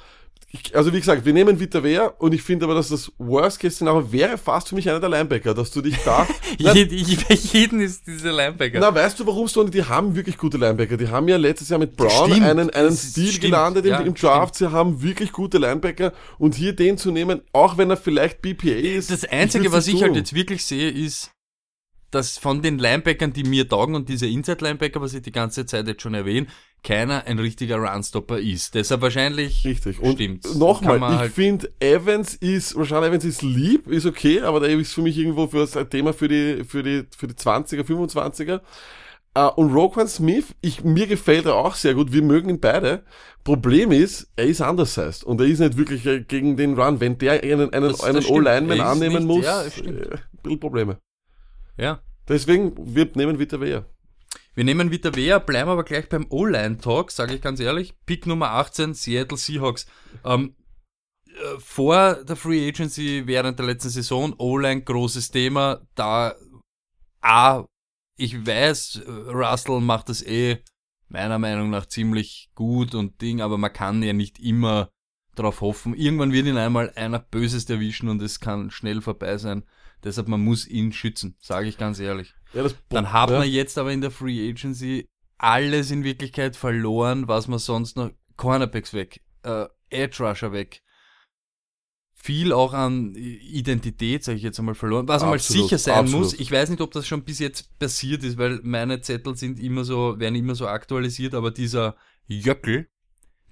Ich, also wie gesagt, wir nehmen Vita Vea und ich finde aber, dass das Worst-Case-Szenario wäre fast für mich einer der Linebacker, dass du dich da... Na, jed, jed- jeden ist dieser Linebacker. na, weißt du warum, Stoney? Die haben wirklich gute Linebacker. Die haben ja letztes Jahr mit Brown Stimmt, einen, einen Stil stimmt, gelandet im, ja, im Draft. Sie haben wirklich gute Linebacker. Und hier den zu nehmen, auch wenn er vielleicht BPA ist. Das Einzige, würd's was nicht ich halt tun. jetzt wirklich sehe, ist, dass von den Linebackern, die mir taugen und diese Inside-Linebacker, was ich die ganze Zeit jetzt schon erwähne, keiner ein richtiger Runstopper ist. Deshalb wahrscheinlich Richtig. Und stimmt's. nochmal, ich halt- finde, Evans ist, Rashan Evans ist lieb, ist okay, aber der ist für mich irgendwo für ein Thema für die, für die, für die 20er, 25er. Äh, und Roquan Smith, ich, mir gefällt er auch sehr gut. Wir mögen ihn beide. Problem ist, er ist undersized und er ist nicht wirklich äh, gegen den Run. Wenn der einen, einen, Das- das einen. O-Lineman annehmen nicht- muss, ja, das äh, ein bisschen Probleme. Ja. Deswegen, wir nehmen Vita Vea. Wir nehmen Vita Vea, bleiben aber gleich beim O-Line-Talk, sage ich ganz ehrlich. Pick Nummer 18, Seattle Seahawks. Ähm, äh, vor der Free Agency während der letzten Saison, O-Line großes Thema. Da, A, ich weiß, Russell macht das eh meiner Meinung nach ziemlich gut und Ding, aber man kann ja nicht immer darauf hoffen. Irgendwann wird ihn einmal einer Böses erwischen und es kann schnell vorbei sein. Deshalb, man muss ihn schützen, sage ich ganz ehrlich. Ja, das Dann hat ja. man jetzt aber in der Free Agency alles in Wirklichkeit verloren, was man sonst noch, Cornerbacks weg, äh, Edge Rusher weg. Viel auch an Identität, sage ich jetzt einmal, verloren. Was einmal sicher sein absolut. muss. Ich weiß nicht, ob das schon bis jetzt passiert ist, weil meine Zettel sind immer so, werden immer so aktualisiert, aber dieser Jöckel,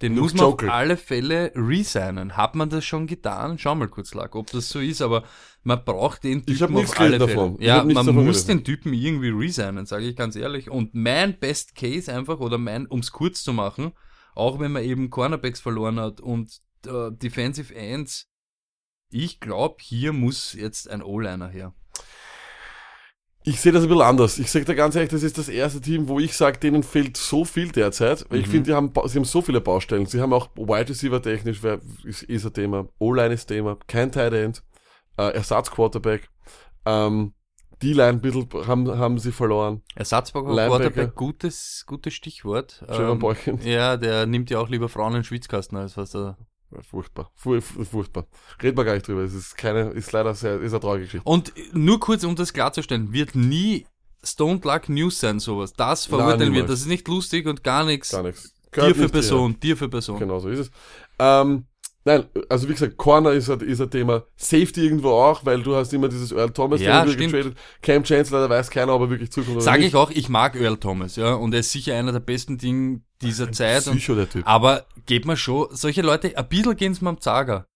den muss man Jokel. auf alle Fälle resignen. Hat man das schon getan? Schau mal kurz, Lack, ob das so ist, aber man braucht den Typen Ich hab auf alle Fälle. Ja, man muss gelesen. den Typen irgendwie resignen, sage ich ganz ehrlich. Und mein Best Case einfach, oder mein, ums kurz zu machen, auch wenn man eben Cornerbacks verloren hat und äh, Defensive Ends, ich glaube, hier muss jetzt ein O-Liner her. Ich sehe das ein bisschen anders. Ich sage dir ganz ehrlich, das ist das erste Team, wo ich sage, denen fehlt so viel derzeit. Weil Ich Mhm. finde, die haben, sie haben so viele Baustellen. Sie haben auch Wide Receiver technisch, ist, ist ein Thema. O-Line ist Thema. Kein Tight End. Äh, Ersatz-Quarterback. Ähm, D-Line ein bisschen haben, haben sie verloren. Ersatzbauer Linebacker. Quarterback, gutes, gutes Stichwort. Boykin. ja, der nimmt ja auch lieber Frauen in Schwitzkasten als was er Furchtbar. Fur, fur- furchtbar. Red mal gar nicht drüber. Es ist keine, ist leider sehr, ist eine traurige Geschichte. Und nur kurz, um das klarzustellen, wird nie Stone Luck News sein, sowas. Das verurteilen wir. Das ist nicht lustig und gar nichts. Gar nichts. Dir Gehört für Person, dir für Person. Genau so ist es. Ähm, nein, also wie gesagt, Corner ist ein, ist ein Thema. Safety irgendwo auch, weil du hast immer dieses Earl Thomas Ja, getradet. Cam Chancellor, da weiß keiner, ob er wirklich zukommt oder Sage nicht. ich auch, ich mag Earl Thomas, ja, und er ist sicher einer der besten Dinge dieser Zeit. Psycho, der Typ. aber geht man schon, solche Leute, ein bisschen gehen's mir am Zager.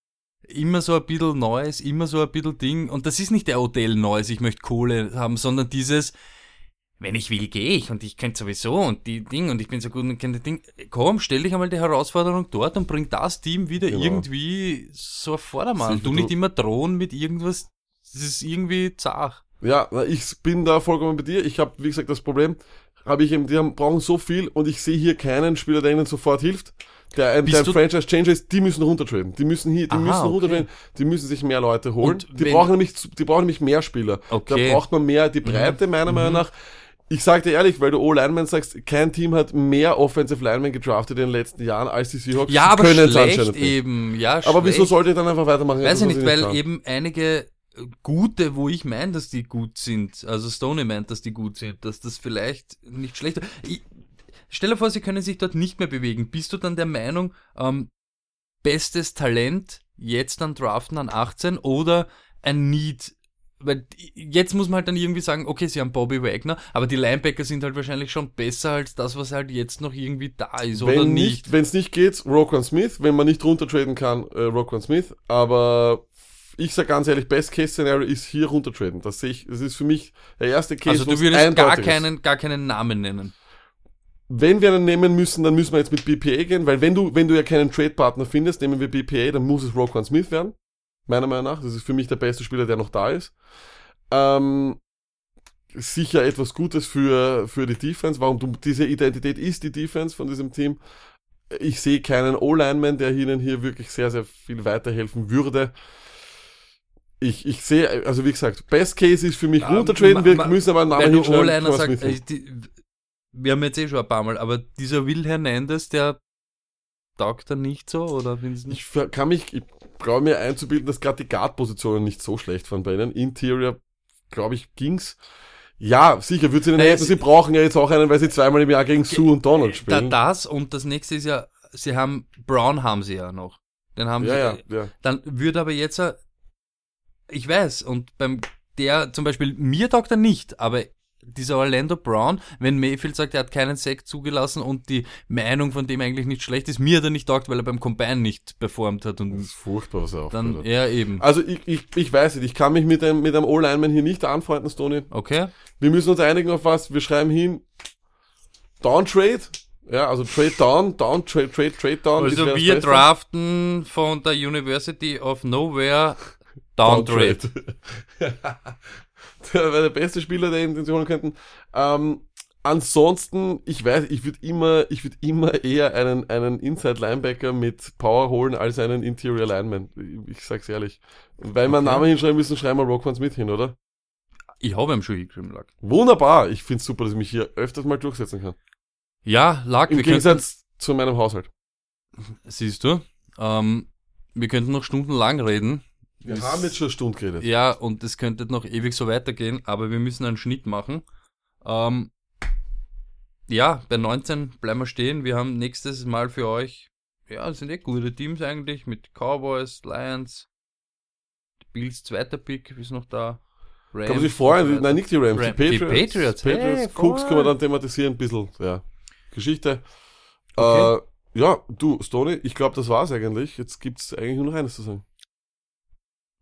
Immer so ein bisschen Neues, immer so ein bisschen Ding. Und das ist nicht der Hotel Neues, ich möchte Kohle haben, sondern dieses, wenn ich will, gehe ich und ich könnte sowieso und die Ding und ich bin so gut und kenne die Ding. Komm, stell dich einmal die Herausforderung dort und bring das Team wieder Genau. irgendwie so auf Vordermann. Du nicht immer drohen mit irgendwas, das ist irgendwie zart. Ja, ich bin da vollkommen bei dir. Ich habe, wie gesagt, das Problem, habe ich eben, die haben, brauchen so viel und ich sehe hier keinen Spieler, der ihnen sofort hilft. Der ein, Franchise Changer ist, die müssen runtertraden. Die müssen hier, die Aha, müssen runtertraden, okay. die müssen sich mehr Leute holen. Und die brauchen nämlich, die brauchen nämlich mehr Spieler. Okay. Da braucht man mehr die Breite, mhm. meiner mhm. Meinung nach. Ich sag dir ehrlich, weil du O-Lineman sagst, kein Team hat mehr Offensive Linemen gedraftet in den letzten Jahren als die Seahawks. Ja, aber schlecht eben. Ja, aber schlecht. wieso sollte ich dann einfach weitermachen? Weiß ich nicht, weil eben einige gute, wo ich meine, dass die gut sind, also Stoney meint, dass die gut sind, dass das vielleicht nicht schlecht ist. Stell dir vor, sie können sich dort nicht mehr bewegen. Bist du dann der Meinung, ähm, bestes Talent jetzt dann draften an 18 oder ein Need? Weil jetzt muss man halt dann irgendwie sagen, okay, sie haben Bobby Wagner, aber die Linebacker sind halt wahrscheinlich schon besser als das, was halt jetzt noch irgendwie da ist, wenn oder nicht? Wenn es nicht geht, Roquan Smith, wenn man nicht runtertraden kann, äh, Roquan Smith, aber ich sage ganz ehrlich, Best Case Scenario ist hier runtertraden. Das sehe ich, das ist für mich der erste Case. Also du würdest gar keinen, gar keinen Namen nennen. Wenn wir einen nehmen müssen, dann müssen wir jetzt mit BPA gehen, weil wenn du, wenn du ja keinen Trade-Partner findest, nehmen wir BPA, dann muss es Roquan Smith werden. Meiner Meinung nach. Das ist für mich der beste Spieler, der noch da ist. Ähm, sicher etwas Gutes für, für die Defense. Warum du, diese Identität ist die Defense von diesem Team. Ich sehe keinen O-Lineman, der ihnen hier wirklich sehr, sehr viel weiterhelfen würde ich, ich sehe, also wie gesagt, Best Case ist für mich um, runtertraden, wir müssen aber einen Namen hinschreiben. Sagt, äh, die, wir haben jetzt eh schon ein paar Mal, aber dieser Will Hernandez, der taugt dann nicht so, oder findest Ich kann mich, ich glaube mir einzubilden, dass gerade die Guard-Positionen nicht so schlecht waren bei ihnen. Interior, glaube ich, ging's. Ja, sicher, wird sie ihnen helfen. Sie brauchen ja jetzt auch einen, weil sie zweimal im Jahr gegen Sue und Donald spielen. Da, das und das nächste ist ja, sie haben, Brown haben sie ja noch. Den haben ja, sie, ja, ja. Dann würde aber jetzt ich weiß, und beim der zum Beispiel, mir taugt er nicht, aber dieser Orlando Brown, wenn Mayfield sagt, er hat keinen Sack zugelassen und die Meinung von dem eigentlich nicht schlecht ist, mir hat er nicht taugt, weil er beim Combine nicht performt hat. Und das ist furchtbar, was er auch Dann, ja, eben. Also ich, ich, ich weiß nicht, ich kann mich mit einem, mit einem O-Lineman hier nicht anfreunden, Stoney. Okay. Wir müssen uns einigen auf was, wir schreiben hin, Downtrade, ja, also Trade Down, Down, Trade, Trade, Trade Down. Also wir draften von der University of Nowhere Downtrade. der wäre der beste Spieler, den sie holen könnten. Ähm, ansonsten, ich weiß, ich würde immer, ich würde immer eher einen, einen Inside Linebacker mit Power holen als einen Interior Lineman. Ich, ich sag's ehrlich. Weil wir okay. einen Namen hinschreiben müssen, schreiben wir Rockman Smith hin, oder? Ich habe ihm schon hingeschrieben, Lack. Wunderbar. Ich find's super, dass ich mich hier öfters mal durchsetzen kann. Ja, Lack. Im Gegensatz zu meinem Haushalt. Siehst du? Ähm, wir könnten noch stundenlang reden. Wir das, haben jetzt schon eine Stunde geredet. Ja, und es könnte noch ewig so weitergehen, aber wir müssen einen Schnitt machen. Ähm, ja, bei 19 bleiben wir stehen. Wir haben nächstes Mal für euch, ja, das sind eh gute Teams eigentlich, mit Cowboys, Lions, Bills zweiter Pick ist noch da. Rams Kann man sich freuen, nein, nicht die Rams, Ram, die Patriots. Die Patriots, Patriots hey, Cooks können wir dann thematisieren, ein bisschen, ja. Geschichte. Okay. Äh, ja, du, Stoney, ich glaube, das war's eigentlich. Jetzt gibt's eigentlich nur noch eines zu sagen.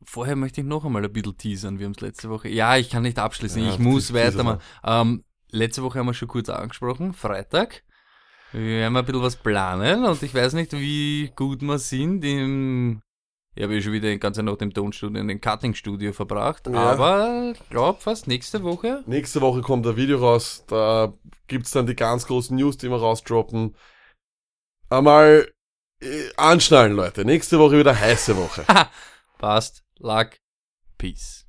Vorher möchte ich noch einmal ein bisschen teasern. Wir haben es letzte Woche. Ja, ich kann nicht abschließen. Ja, ich muss weitermachen. Ähm, letzte Woche haben wir schon kurz angesprochen. Freitag. Wir werden ein bisschen was planen und ich weiß nicht, wie gut wir sind im ich habe ja schon wieder die ganze Nacht im Tonstudio, in den Cutting-Studio verbracht. Ja. Aber ich glaube fast nächste Woche. Nächste Woche kommt ein Video raus. Da gibt's dann die ganz großen News, die wir rausdroppen. Einmal äh, anschnallen, Leute. Nächste Woche wieder heiße Woche. Passt luck, peace.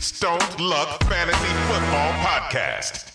Stone Luck Fantasy Football Podcast.